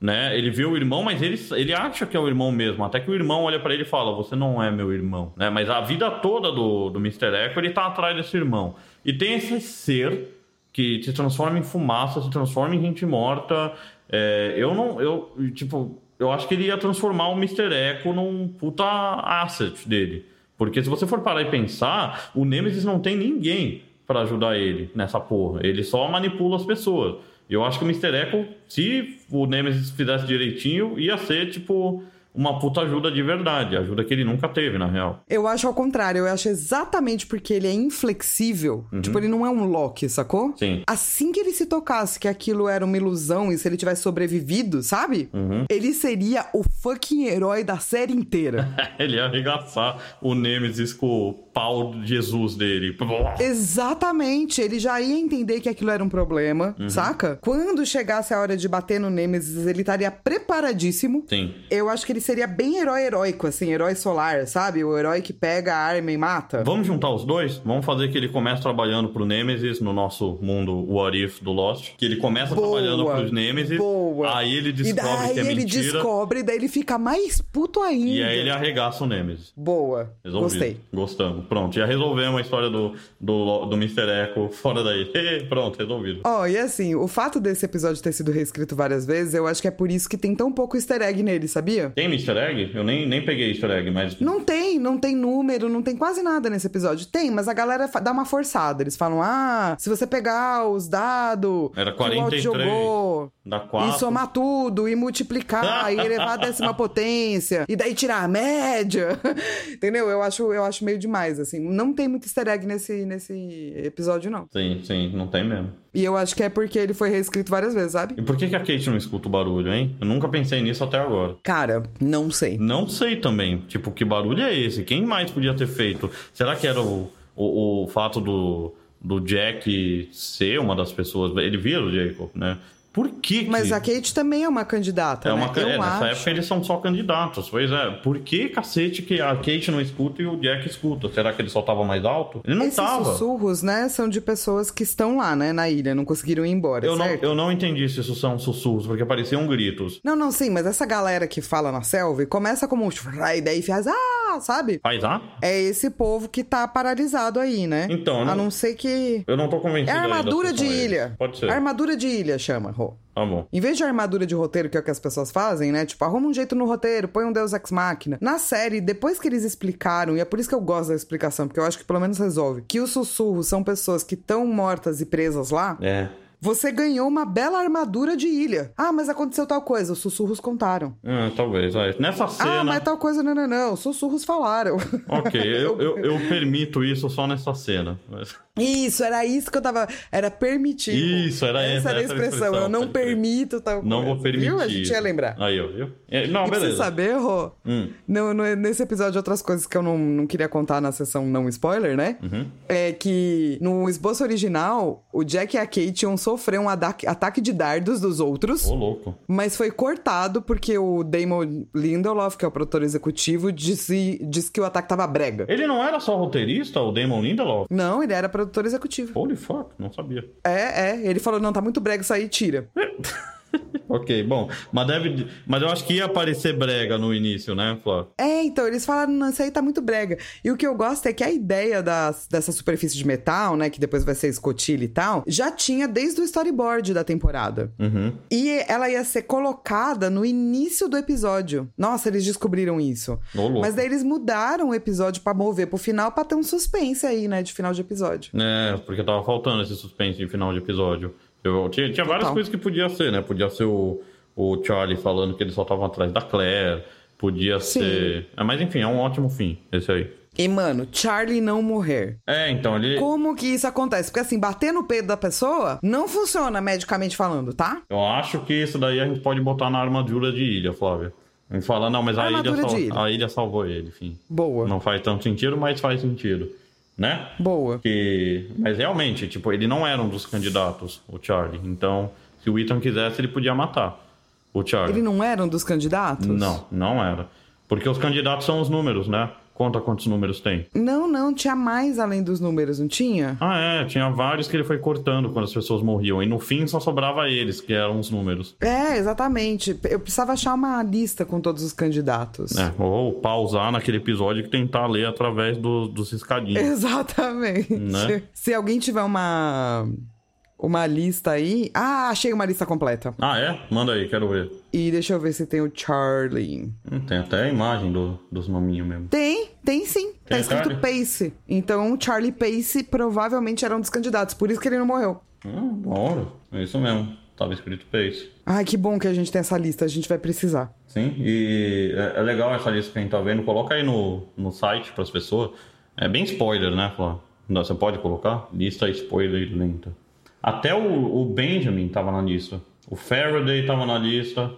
né? Ele vê o irmão, mas ele, ele acha que é o irmão mesmo. Até que o irmão olha pra ele e fala: Você não é meu irmão, né? Mas a vida toda do, do Mr. Echo ele tá atrás desse irmão. E tem esse ser que se transforma em fumaça, se transforma em gente morta. É, eu não. Eu, tipo, eu acho que ele ia transformar o Mr. Echo num puta asset dele. Porque se você for parar e pensar, o Nemesis não tem ninguém pra ajudar ele nessa porra. Ele só manipula as pessoas. Eu acho que o Mr. Echo, se o Nemesis fizesse direitinho, ia ser tipo uma puta ajuda de verdade, ajuda que ele nunca teve, na real. Eu acho ao contrário, eu acho exatamente porque ele é inflexível. Tipo, ele não é um Loki, sacou? Sim. Assim que ele se tocasse que aquilo era uma ilusão e se ele tivesse sobrevivido, sabe? Ele seria o fucking herói da série inteira. ele ia arregaçar o Nemesis com o pau de Jesus dele. Exatamente, ele já ia entender que aquilo era um problema, saca? Quando chegasse a hora de bater no Nemesis, ele estaria preparadíssimo. Sim. Eu acho que ele seria bem herói heróico, assim, herói solar, sabe? O herói que pega a arma e mata. Vamos juntar os dois? Vamos fazer que ele comece trabalhando pro Nemesis no nosso mundo What If do Lost. Que ele começa Boa, trabalhando pro Nemesis. boa. Aí ele e descobre daí que é ele mentira. descobre, daí ele fica mais puto ainda. E aí ele arregaça o Nemesis. Boa, Resolvido. gostei. Gostamos. Pronto, já resolvemos a história do, do, do Mr. Echo fora daí. Pronto, resolvido. Ó, e assim, o fato desse episódio ter sido reescrito várias vezes, eu acho que é por isso que tem tão pouco easter egg nele, sabia? Tem Mr. Egg? Eu nem, nem peguei Easter Egg, mas. Não tem, não tem número, não tem quase nada nesse episódio. Tem, mas a galera dá uma forçada. Eles falam, ah, se você pegar os dados Era que o Walt 43, jogou Dá 4. e somar tudo, e multiplicar, e elevar a décima potência, e daí tirar a média. Entendeu? Eu acho, eu acho meio demais, assim. Não tem muito easter egg nesse, nesse episódio, não. Sim, sim, não tem mesmo. E eu acho que é porque ele foi reescrito várias vezes, sabe? E por que, que a Kate não escuta o barulho, hein? Eu nunca pensei nisso até agora. Cara, não sei. Não sei também. Tipo, que barulho é esse? Quem mais podia ter feito? Será que era o, o, o fato do, do Jack ser uma das pessoas? Ele vira o Jacob, né? Por que que... Mas a Kate também é uma candidata, É né? uma, eu é, nessa acho. época eles são só candidatos. Pois é. Por que cacete que a Kate não escuta e o Jack escuta? Será que ele só tava mais alto? Ele não Esses tava. sussurros, né, são de pessoas que estão lá, né, na ilha, não conseguiram ir embora, Eu não, certo? eu não entendi se isso são sussurros, porque pareciam gritos. Não, não, sim, mas essa galera que fala na selva começa como um e daí faz, ah, sabe? Faz ah? É esse povo que tá paralisado aí, né? Então, A não- não ser que. Eu não tô convencido. É armadura de ilha. Pode ser. Armadura de ilha chama, Rô. Tá bom. Em vez de armadura de roteiro, que é o que as pessoas fazem, né? Tipo, arruma um jeito no roteiro, põe um Deus Ex Machina. Na série, depois que eles explicaram, e é por isso que eu gosto da explicação, porque eu acho que pelo menos resolve, que os sussurros são pessoas que estão mortas e presas lá, É. você ganhou uma bela armadura de ilha. Ah, mas aconteceu tal coisa, os sussurros contaram. Ah, talvez. é. Nessa cena. Ah, mas tal coisa, não, não, não, os sussurros falaram. Ok, eu, eu, eu permito isso só nessa cena. Mas- Isso, era isso que eu tava. Era permitido. Isso, era essa- era a essa expressão. expressão, eu não permito tal coisa. Não vou permitir. Viu? A gente ia lembrar. Aí, ó, viu? É, Não, E pra você beleza. saber, Rô, Hum. no- no- nesse episódio, outras coisas que eu não, não queria contar na sessão não spoiler, né? Uhum. É que no esboço original, o Jack e a Kate iam sofrer um ataque, ataque de dardos dos outros, Ô, louco. mas foi cortado porque o Damon Lindelof, que é o produtor executivo, disse, disse que o ataque tava brega. Ele não era só roteirista, o Damon Lindelof? Não, ele era produtor executivo. Holy fuck, não sabia. É, é. Ele falou, não, tá muito brega isso aí, tira. Ok, bom. Mas deve. Mas eu acho que ia aparecer brega no início, né, Flávio? É, então, eles falaram, não, isso aí tá muito brega. E o que eu gosto é que a ideia das, dessa superfície de metal, né, que depois vai ser escotilha e tal, já tinha desde o storyboard da temporada. Uhum. E ela ia ser colocada no início do episódio. Nossa, eles descobriram isso. Ô, louco. Mas daí eles mudaram o episódio pra mover pro final pra ter um suspense aí, né, de final de episódio. É, porque tava faltando esse suspense de final de episódio. Eu, tinha tinha várias Total. coisas que podia ser, né? Podia ser o, o Charlie falando que eles só estavam atrás da Claire. Podia Sim. ser. É, mas enfim, é um ótimo fim, esse aí. E, mano, Charlie não morrer. É, então, ele. Como que isso acontece? Porque assim, bater no peito da pessoa não funciona medicamente falando, tá? Eu acho que isso daí a gente pode botar na armadura de ilha, Flávia. A gente fala, não, mas a ilha, Armadura sal- ilha. a ilha salvou ele, enfim. Boa. Não faz tanto sentido, mas faz sentido. Né? Boa. Que... Mas realmente, tipo, ele não era um dos candidatos, o Charlie. Então, se o Ethan quisesse, ele podia matar o Charlie. Ele não era um dos candidatos? Não, não era. Porque os candidatos são os números, né? Conta quantos números tem. Não, não, tinha mais além dos números, não tinha? Ah, é, tinha vários que ele foi cortando quando as pessoas morriam. E no fim só sobrava eles, que eram os números. É, exatamente. Eu precisava achar uma lista com todos os candidatos. É, ou pausar naquele episódio e tentar ler através do, dos riscadinhos. Exatamente. Né? Se alguém tiver uma uma lista aí. Ah, achei uma lista completa. Ah, é? Manda aí, quero ver. E deixa eu ver se tem o Charlie. Hum, Tem até a imagem do, dos nominhos mesmo. Tem, tem sim. Tá Tem escrito Charlie? Pace. Então, Charlie Pace provavelmente era um dos candidatos. Por isso que ele não morreu. Hum, bora. É isso mesmo. Tava escrito Pace. Ai, que bom que a gente tem essa lista. A gente vai precisar. Sim, e é, é legal essa lista que a gente tá vendo. Coloca aí no, no site pras pessoas. É bem spoiler, né, Flá? Não, Você pode colocar? Lista spoiler lenta. Até o, o Benjamin tava na lista. O Faraday tava na lista.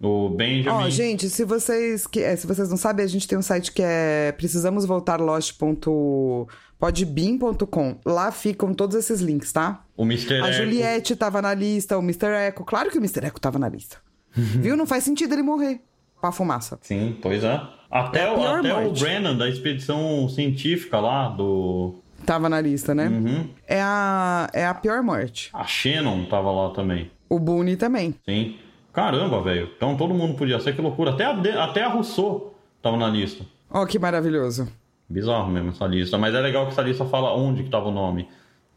O Benjamin. Ó, gente, se vocês, que, é, se vocês não sabem, a gente tem um site que é precisamosvoltarlost.podbean.com. Lá ficam todos esses links, tá? O Mr. A. Juliette tava na lista, o Mr. Echo. Claro que o Mr. Echo tava na lista. Viu? Não faz sentido ele morrer com a fumaça. Sim, pois é. Até, É o, até o. Brennan da expedição científica lá do. Tava na lista, né? Uhum. É, a, é a pior morte. A Shannon tava lá também. O Boone também. Sim. Caramba, velho. Então todo mundo podia ser, que loucura. Até a, de- até a Rousseau tava na lista. Ó, que maravilhoso. Bizarro mesmo essa lista. Mas é legal que essa lista fala onde que tava o nome.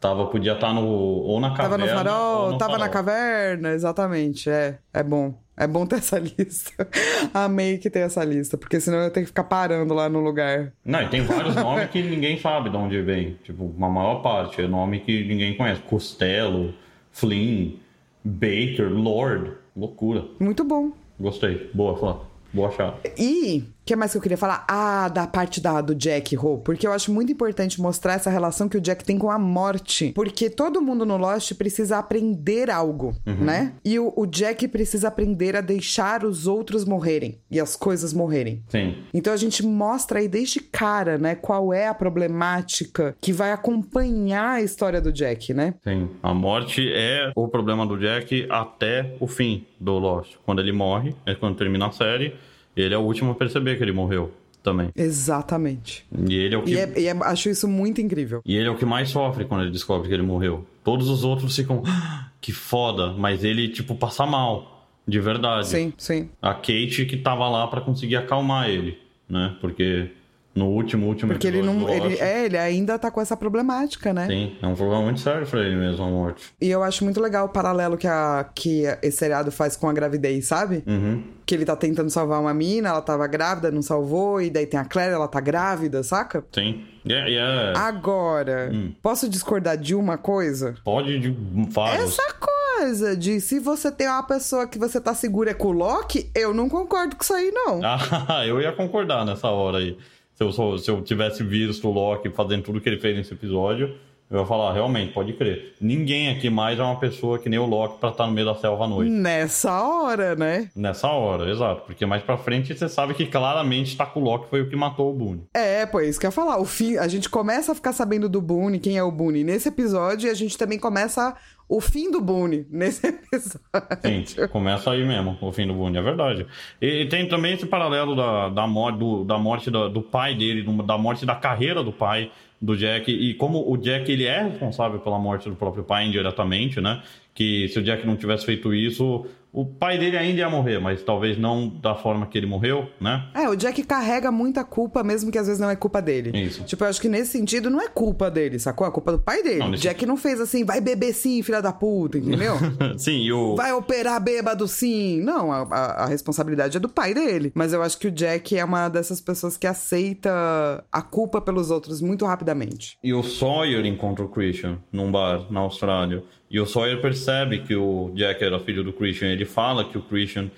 Tava, podia estar no. Ou na Tava caverna. no farol, no tava na farol. caverna, exatamente. É, é bom. É bom ter essa lista. Amei que tem essa lista, porque senão eu tenho que ficar parando lá no lugar. Não, e tem vários nomes que ninguém sabe de onde vem. Tipo, uma maior parte. É nome que ninguém conhece. Costello, Flynn, Baker, Lord. Loucura. Muito bom. Gostei. Boa, Flá. Boa achada. E o que mais que eu queria falar? Ah, da parte da, do Jack Ho, porque eu acho muito importante mostrar essa relação que o Jack tem com a morte. Porque todo mundo no Lost precisa aprender algo, né? E o, o Jack precisa aprender a deixar os outros morrerem e as coisas morrerem. Sim. Então a gente mostra aí desde cara, né, qual é a problemática que vai acompanhar a história do Jack, né? Sim. A morte é o problema do Jack até o fim do Lost. Quando ele morre, é quando termina a série, ele é o último a perceber que ele morreu também. Exatamente. E ele é o que. E, é- e é- acho isso muito incrível. E ele é o que mais sofre quando ele descobre que ele morreu. Todos os outros ficam, "Ah, que foda, mas ele, tipo, passa mal, de verdade. Sim, sim. A Kate que tava lá pra conseguir acalmar ele, né? Porque no último, último Porque ele não. Ele, é, ele ainda tá com essa problemática, né? Sim, é um problema muito sério pra ele mesmo, a morte. E eu acho muito legal o paralelo que, a, que esse seriado faz com a gravidez, sabe? Uhum. Que ele tá tentando salvar uma mina, ela tava grávida, não salvou, e daí tem a Claire, ela tá grávida, saca? Sim. E é, e é- Agora, Hum. posso discordar de uma coisa? pode de vários. Essa coisa de se você tem uma pessoa que você tá segura é com o Loki, eu não concordo com isso aí, não. Ah, eu ia concordar nessa hora aí. Se eu, sou- se eu tivesse visto o Loki fazendo tudo que ele fez nesse episódio, eu ia falar, realmente, pode crer. Ninguém aqui mais é uma pessoa que nem o Loki pra estar no meio da selva à noite. Nessa hora, né? Nessa hora, exato. Porque mais pra frente você sabe que claramente tá com o Loki foi o que matou o Boone. É, pô, isso que eu ia falar. O fim, a gente começa a ficar sabendo do Boone, quem é o Boone nesse episódio, e a gente também começa o fim do Boone nesse episódio. Sim, começa aí mesmo, o fim do Boone, é verdade. E, e tem também esse paralelo da, da, mor do, da morte da- do pai dele, do- da morte da carreira do pai do Jack, e como o Jack ele é responsável pela morte do próprio pai indiretamente, né? Que se o Jack não tivesse feito isso, o pai dele ainda ia morrer, mas talvez não da forma que ele morreu, né? É, o Jack carrega muita culpa, mesmo que às vezes não é culpa dele. Isso. Tipo, eu acho que nesse sentido não é culpa dele, sacou? É culpa do pai dele. Não, O nesse- Jack não fez assim, vai beber sim, filha da puta, entendeu? Sim, e o. vai operar bêbado sim. Não, a, a- a responsabilidade é do pai dele. Mas eu acho que o Jack é uma dessas pessoas que aceita a culpa pelos outros muito rapidamente. E o Sawyer encontra o Christian num bar na Austrália. E o Sawyer percebe que o Jack era filho do Christian. Ele fala que o Christian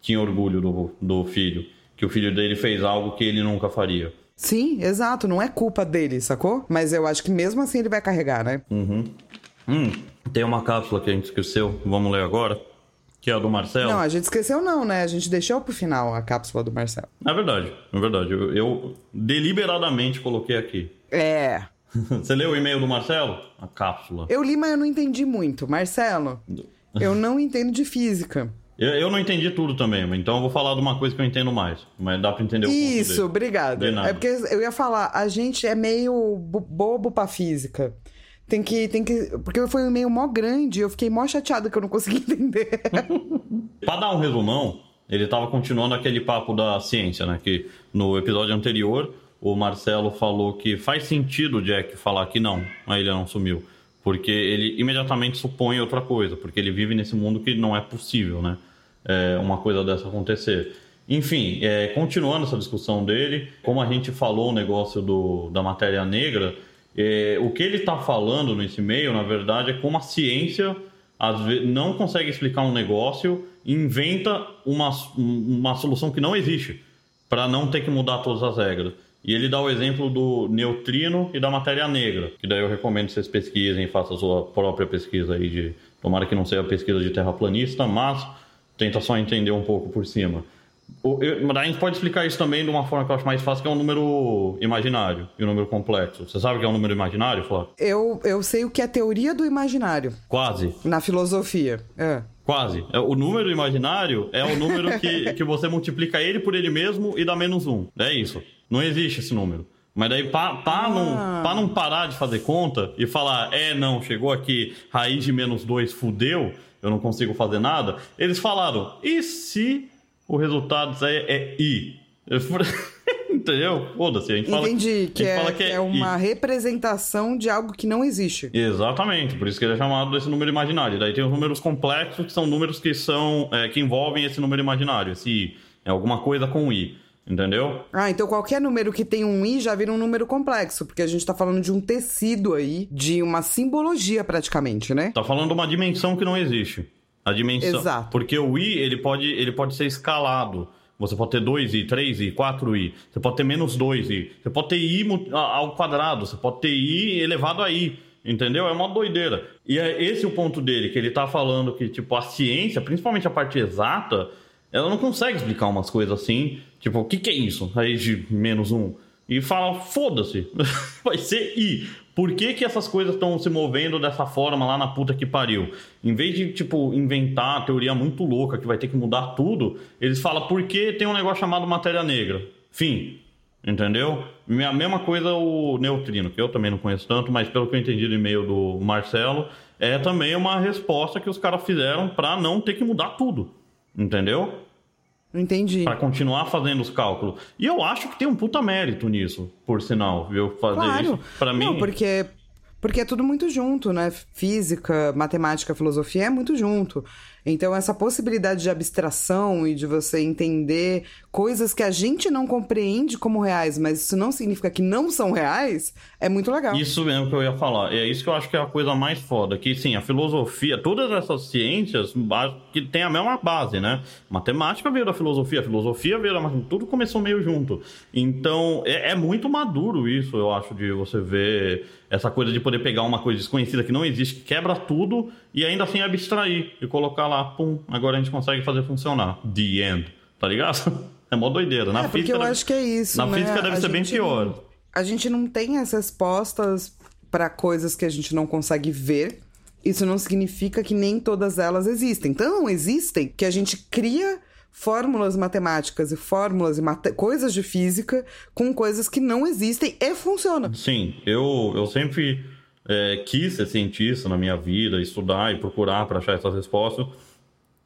tinha orgulho do, do filho. Que o filho dele fez algo que ele nunca faria. Sim, exato, não é culpa dele, sacou? Mas eu acho que mesmo assim ele vai carregar, né? Hum, tem uma cápsula que a gente esqueceu. Vamos ler agora. Que é a do Marcelo. Não, a gente esqueceu não, né? A gente deixou pro final a cápsula do Marcelo. É verdade, é verdade. Eu, eu deliberadamente coloquei aqui. É. Você leu o e-mail do Marcelo? A cápsula. Eu li, mas eu não entendi muito. Marcelo, eu não entendo de física. Eu, eu não entendi tudo também, então eu vou falar de uma coisa que eu entendo mais. Mas dá pra entender o Isso, ponto obrigada. É porque eu ia falar, a gente é meio bobo pra física. Tem que, tem que. Porque foi um e-mail mó grande, eu fiquei mó chateada que eu não consegui entender. pra dar um resumão, ele tava continuando aquele papo da ciência, né? Que no episódio anterior, o Marcelo falou que faz sentido o Jack falar que não, a ilha não sumiu. Porque ele imediatamente supõe outra coisa, porque ele vive nesse mundo que não é possível, né? É, uma coisa dessa acontecer. Enfim, é, continuando essa discussão dele, como a gente falou o negócio do, da matéria negra, é, o que ele está falando nesse e-mail, na verdade, é como a ciência às vezes, não consegue explicar um negócio e inventa uma, uma solução que não existe para não ter que mudar todas as regras. E ele dá o exemplo do neutrino e da matéria negra, que daí eu recomendo que vocês pesquisem, façam a sua própria pesquisa aí de. Tomara que não seja pesquisa de terraplanista, mas tenta só entender um pouco por cima. Eu, a gente pode explicar isso também de uma forma que eu acho mais fácil, que é um número imaginário e um número complexo. Você sabe o que é um número imaginário, Flávio? Eu, eu sei o que é teoria do imaginário. Quase. Na filosofia. É. Quase. É, o número imaginário é o número que, que você multiplica ele por ele mesmo e dá menos um. É isso. Não existe esse número. Mas daí, para ah. não, não parar de fazer conta e falar, é, não, chegou aqui, raiz de menos 2 fudeu, eu não consigo fazer nada, eles falaram, e se o resultado é, é I? Entendeu? Foda-se, a gente fala. Entendi, que, é, que é, é, uma I. representação de algo que não existe. Exatamente, por isso que ele é chamado desse número imaginário. Daí tem os números complexos, que são números que são. É, que envolvem esse número imaginário, esse I. É alguma coisa com I. Entendeu? Ah, então qualquer número que tem um i já vira um número complexo, porque a gente tá falando de um tecido aí, de uma simbologia praticamente, né? Tá falando de uma dimensão que não existe. A dimensão. Exato. Porque o i, ele pode, ele pode ser escalado. Você pode ter 2i, 3i, 4i, você pode ter menos 2i, você pode ter i ao quadrado, você pode ter i elevado a i. Entendeu? É uma doideira. E é esse o ponto dele, que ele tá falando que, tipo, a ciência, principalmente a parte exata, ela não consegue explicar umas coisas assim. Tipo, o que, que é isso? Raiz de menos um. E fala, foda-se, vai ser I. Por que, que essas coisas estão se movendo dessa forma lá na puta que pariu? Em vez de, tipo, inventar a teoria muito louca que vai ter que mudar tudo, eles falam, por que tem um negócio chamado matéria negra? Fim. Entendeu? A mesma coisa o neutrino, que eu também não conheço tanto, mas pelo que eu entendi do e-mail do Marcelo, é também uma resposta que os caras fizeram para não ter que mudar tudo. Entendeu? Entendi. Para continuar fazendo os cálculos. E eu acho que tem um puta mérito nisso, por sinal, viu? Fazer claro. isso. Para mim. Não, porque porque é tudo muito junto, né? Física, matemática, filosofia é muito junto. Então, essa possibilidade de abstração e de você entender coisas que a gente não compreende como reais, mas isso não significa que não são reais, é muito legal. Isso mesmo que eu ia falar. É isso que eu acho que é a coisa mais foda. Que, sim, a filosofia, todas essas ciências que tem a mesma base, né? Matemática veio da filosofia, filosofia veio da matemática, tudo começou meio junto. Então, é, é muito maduro isso, eu acho, de você ver essa coisa de poder pegar uma coisa desconhecida que não existe, que quebra tudo e ainda assim abstrair e colocar lá, pum, agora a gente consegue fazer funcionar. The end. Tá ligado? É mó doideira. Na é, física eu deve... acho que é isso. Na né? física deve a ser bem pior. Não, a gente não tem as respostas para coisas que a gente não consegue ver. Isso não significa que nem todas elas existem. Então, existem que a gente cria fórmulas matemáticas e fórmulas e coisas de física com coisas que não existem e funcionam. Sim, eu, eu sempre é, quis ser cientista na minha vida, estudar e procurar para achar essas respostas,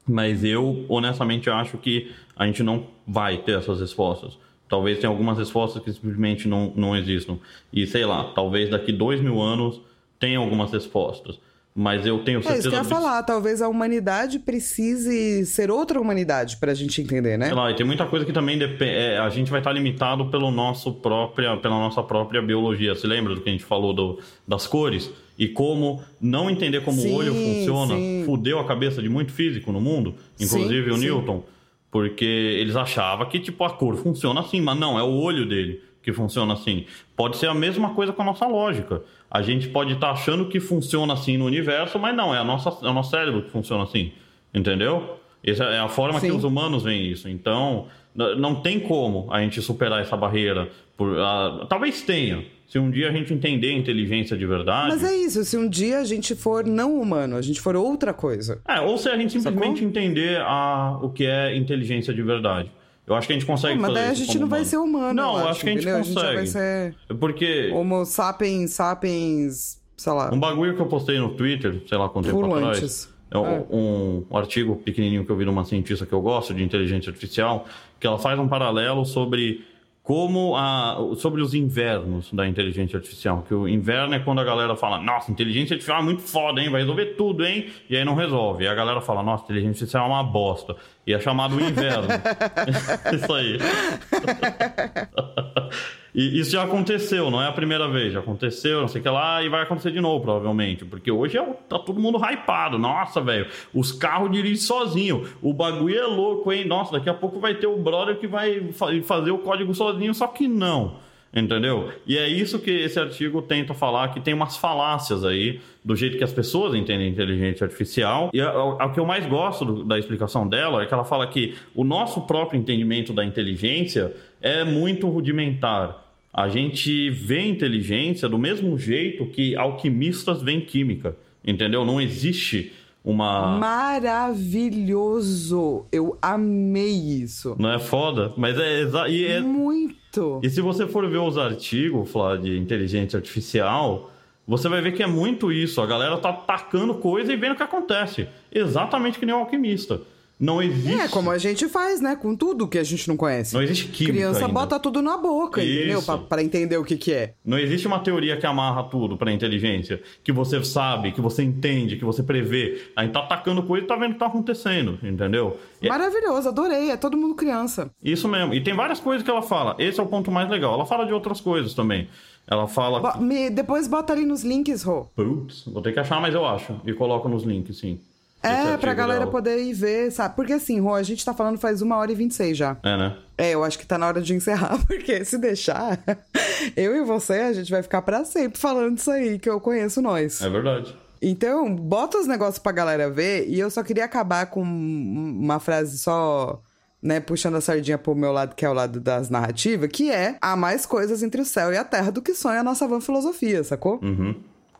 mas eu honestamente acho que a gente não vai ter essas respostas. Talvez tenha algumas respostas que simplesmente não, não existam. E sei lá, talvez daqui dois mil anos tenha algumas respostas. Mas eu tenho certeza. É isso que eu ia falar. Talvez a humanidade precise ser outra humanidade para a gente entender, né? Sei lá, e tem muita coisa que também depende. É, a gente vai estar limitado pelo nosso própria, pela nossa própria biologia. Se lembra do que a gente falou do, das cores? E como não entender como sim, o olho funciona sim. fudeu a cabeça de muito físico no mundo, inclusive sim, o Newton. Porque eles achavam que tipo a cor funciona assim, mas não, é o olho dele que funciona assim. Pode ser a mesma coisa com a nossa lógica. A gente pode estar tá achando que funciona assim no universo, mas não, é, a nossa, é o nosso cérebro que funciona assim. Entendeu? Essa é a forma Sim. que os humanos veem isso. Então, não tem como a gente superar essa barreira. Por, ah, talvez tenha. Se um dia a gente entender a inteligência de verdade. Mas é isso, se um dia a gente for não humano, a gente for outra coisa. É, ou se a gente simplesmente entender a, o que é inteligência de verdade. Eu acho que a gente consegue mas fazer daí a gente não vai humano. ser humano. Não, eu acho que a gente entendeu? A gente vai consegue. ser Porque Homo sapiens, sapiens, sei lá, um bagulho que eu postei no Twitter, sei lá quanto tempo atrás, é um, um- um artigo pequenininho que eu vi de uma cientista que eu gosto, de inteligência artificial, que ela faz um paralelo sobre como a, sobre os invernos da inteligência artificial. Que o inverno é quando a galera fala, nossa, inteligência artificial é muito foda, hein? Vai resolver tudo, hein? E aí não resolve. E a galera fala, nossa, inteligência artificial é uma bosta. E é chamado inverno. Isso aí. E isso já aconteceu, não é a primeira vez, já aconteceu, não sei o que lá, e vai acontecer de novo, provavelmente. Porque hoje é, tá todo mundo hypado. Nossa, velho, os carros dirigem sozinho. O bagulho é louco, hein? Nossa, daqui a pouco vai ter o brother que vai fa- fazer o código sozinho, só que não. Entendeu? E é isso que esse artigo tenta falar, que tem umas falácias aí, do jeito que as pessoas entendem inteligência artificial. E o que eu mais gosto do- da explicação dela é que ela fala que o nosso próprio entendimento da inteligência é muito rudimentar. A gente vê inteligência do mesmo jeito que alquimistas veem química. Entendeu? Não existe uma. maravilhoso. Eu amei isso. Não é foda? Mas é, exa... e é, Muito. E se você for ver os artigos, Flá, de inteligência artificial, você vai ver que é muito isso. A galera tá tacando coisa e vendo o que acontece. Exatamente que nem o alquimista. Não existe. É, como a gente faz, né? Com tudo que a gente não conhece. Não existe química. Criança ainda. bota tudo na boca, entendeu? Isso. Pra, pra entender o que que é. Não existe uma teoria que amarra tudo pra inteligência. Que você sabe, que você entende, que você prevê. A gente tá atacando coisa e tá vendo o que tá acontecendo, entendeu? É Maravilhoso, adorei. É todo mundo criança. Isso mesmo. E tem várias coisas que ela fala. Esse é o ponto mais legal. Ela fala de outras coisas também. Ela fala. Bo- me- depois bota ali nos links, Rô. Putz, vou ter que achar, mas eu acho. E coloco nos links, sim. É, pra galera dela. poder ir ver, sabe? Porque assim, Rô, a gente tá falando faz uma hora e 26 já. É, né? É, eu acho que tá na hora de encerrar, porque se deixar, eu e você, a gente vai ficar pra sempre falando isso aí, que eu conheço nós. É verdade. Então, bota os negócios pra galera ver, e eu só queria acabar com uma frase só, né, puxando a sardinha pro meu lado, que é o lado das narrativas, que é: há mais coisas entre o céu e a terra do que sonha a nossa van filosofia, sacou? Uhum.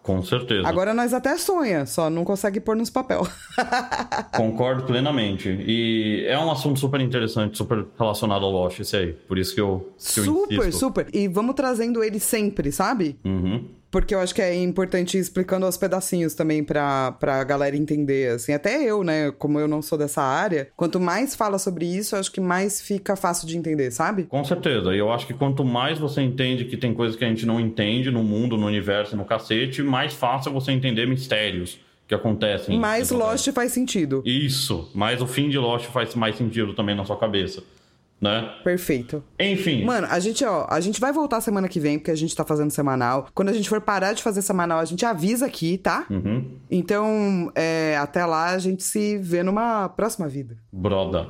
Com certeza. Agora nós até sonha, só não consegue pôr nos papel. Concordo plenamente. E é um assunto super interessante, super relacionado ao Lost, esse aí. Por isso que eu, que eu super, insisto. super. E vamos trazendo ele sempre, sabe? Uhum. Porque eu acho que é importante ir explicando aos pedacinhos também pra, pra galera entender, assim. Até eu, né? Como eu não sou dessa área, quanto mais fala sobre isso, eu acho que mais fica fácil de entender, sabe? Com certeza. E eu acho que quanto mais você entende que tem coisas que a gente não entende no mundo, no universo, no cacete, mais fácil é você entender mistérios que acontecem. Mais. Lost faz sentido. Isso. Mas o fim de Lost faz mais sentido também na sua cabeça. Né? Perfeito. Enfim. Mano, a gente, ó, a gente vai voltar semana que vem, porque a gente tá fazendo semanal. Quando a gente for parar de fazer semanal, a gente avisa aqui, tá? Uhum. Então, é, até lá a gente se vê numa próxima vida. Broda.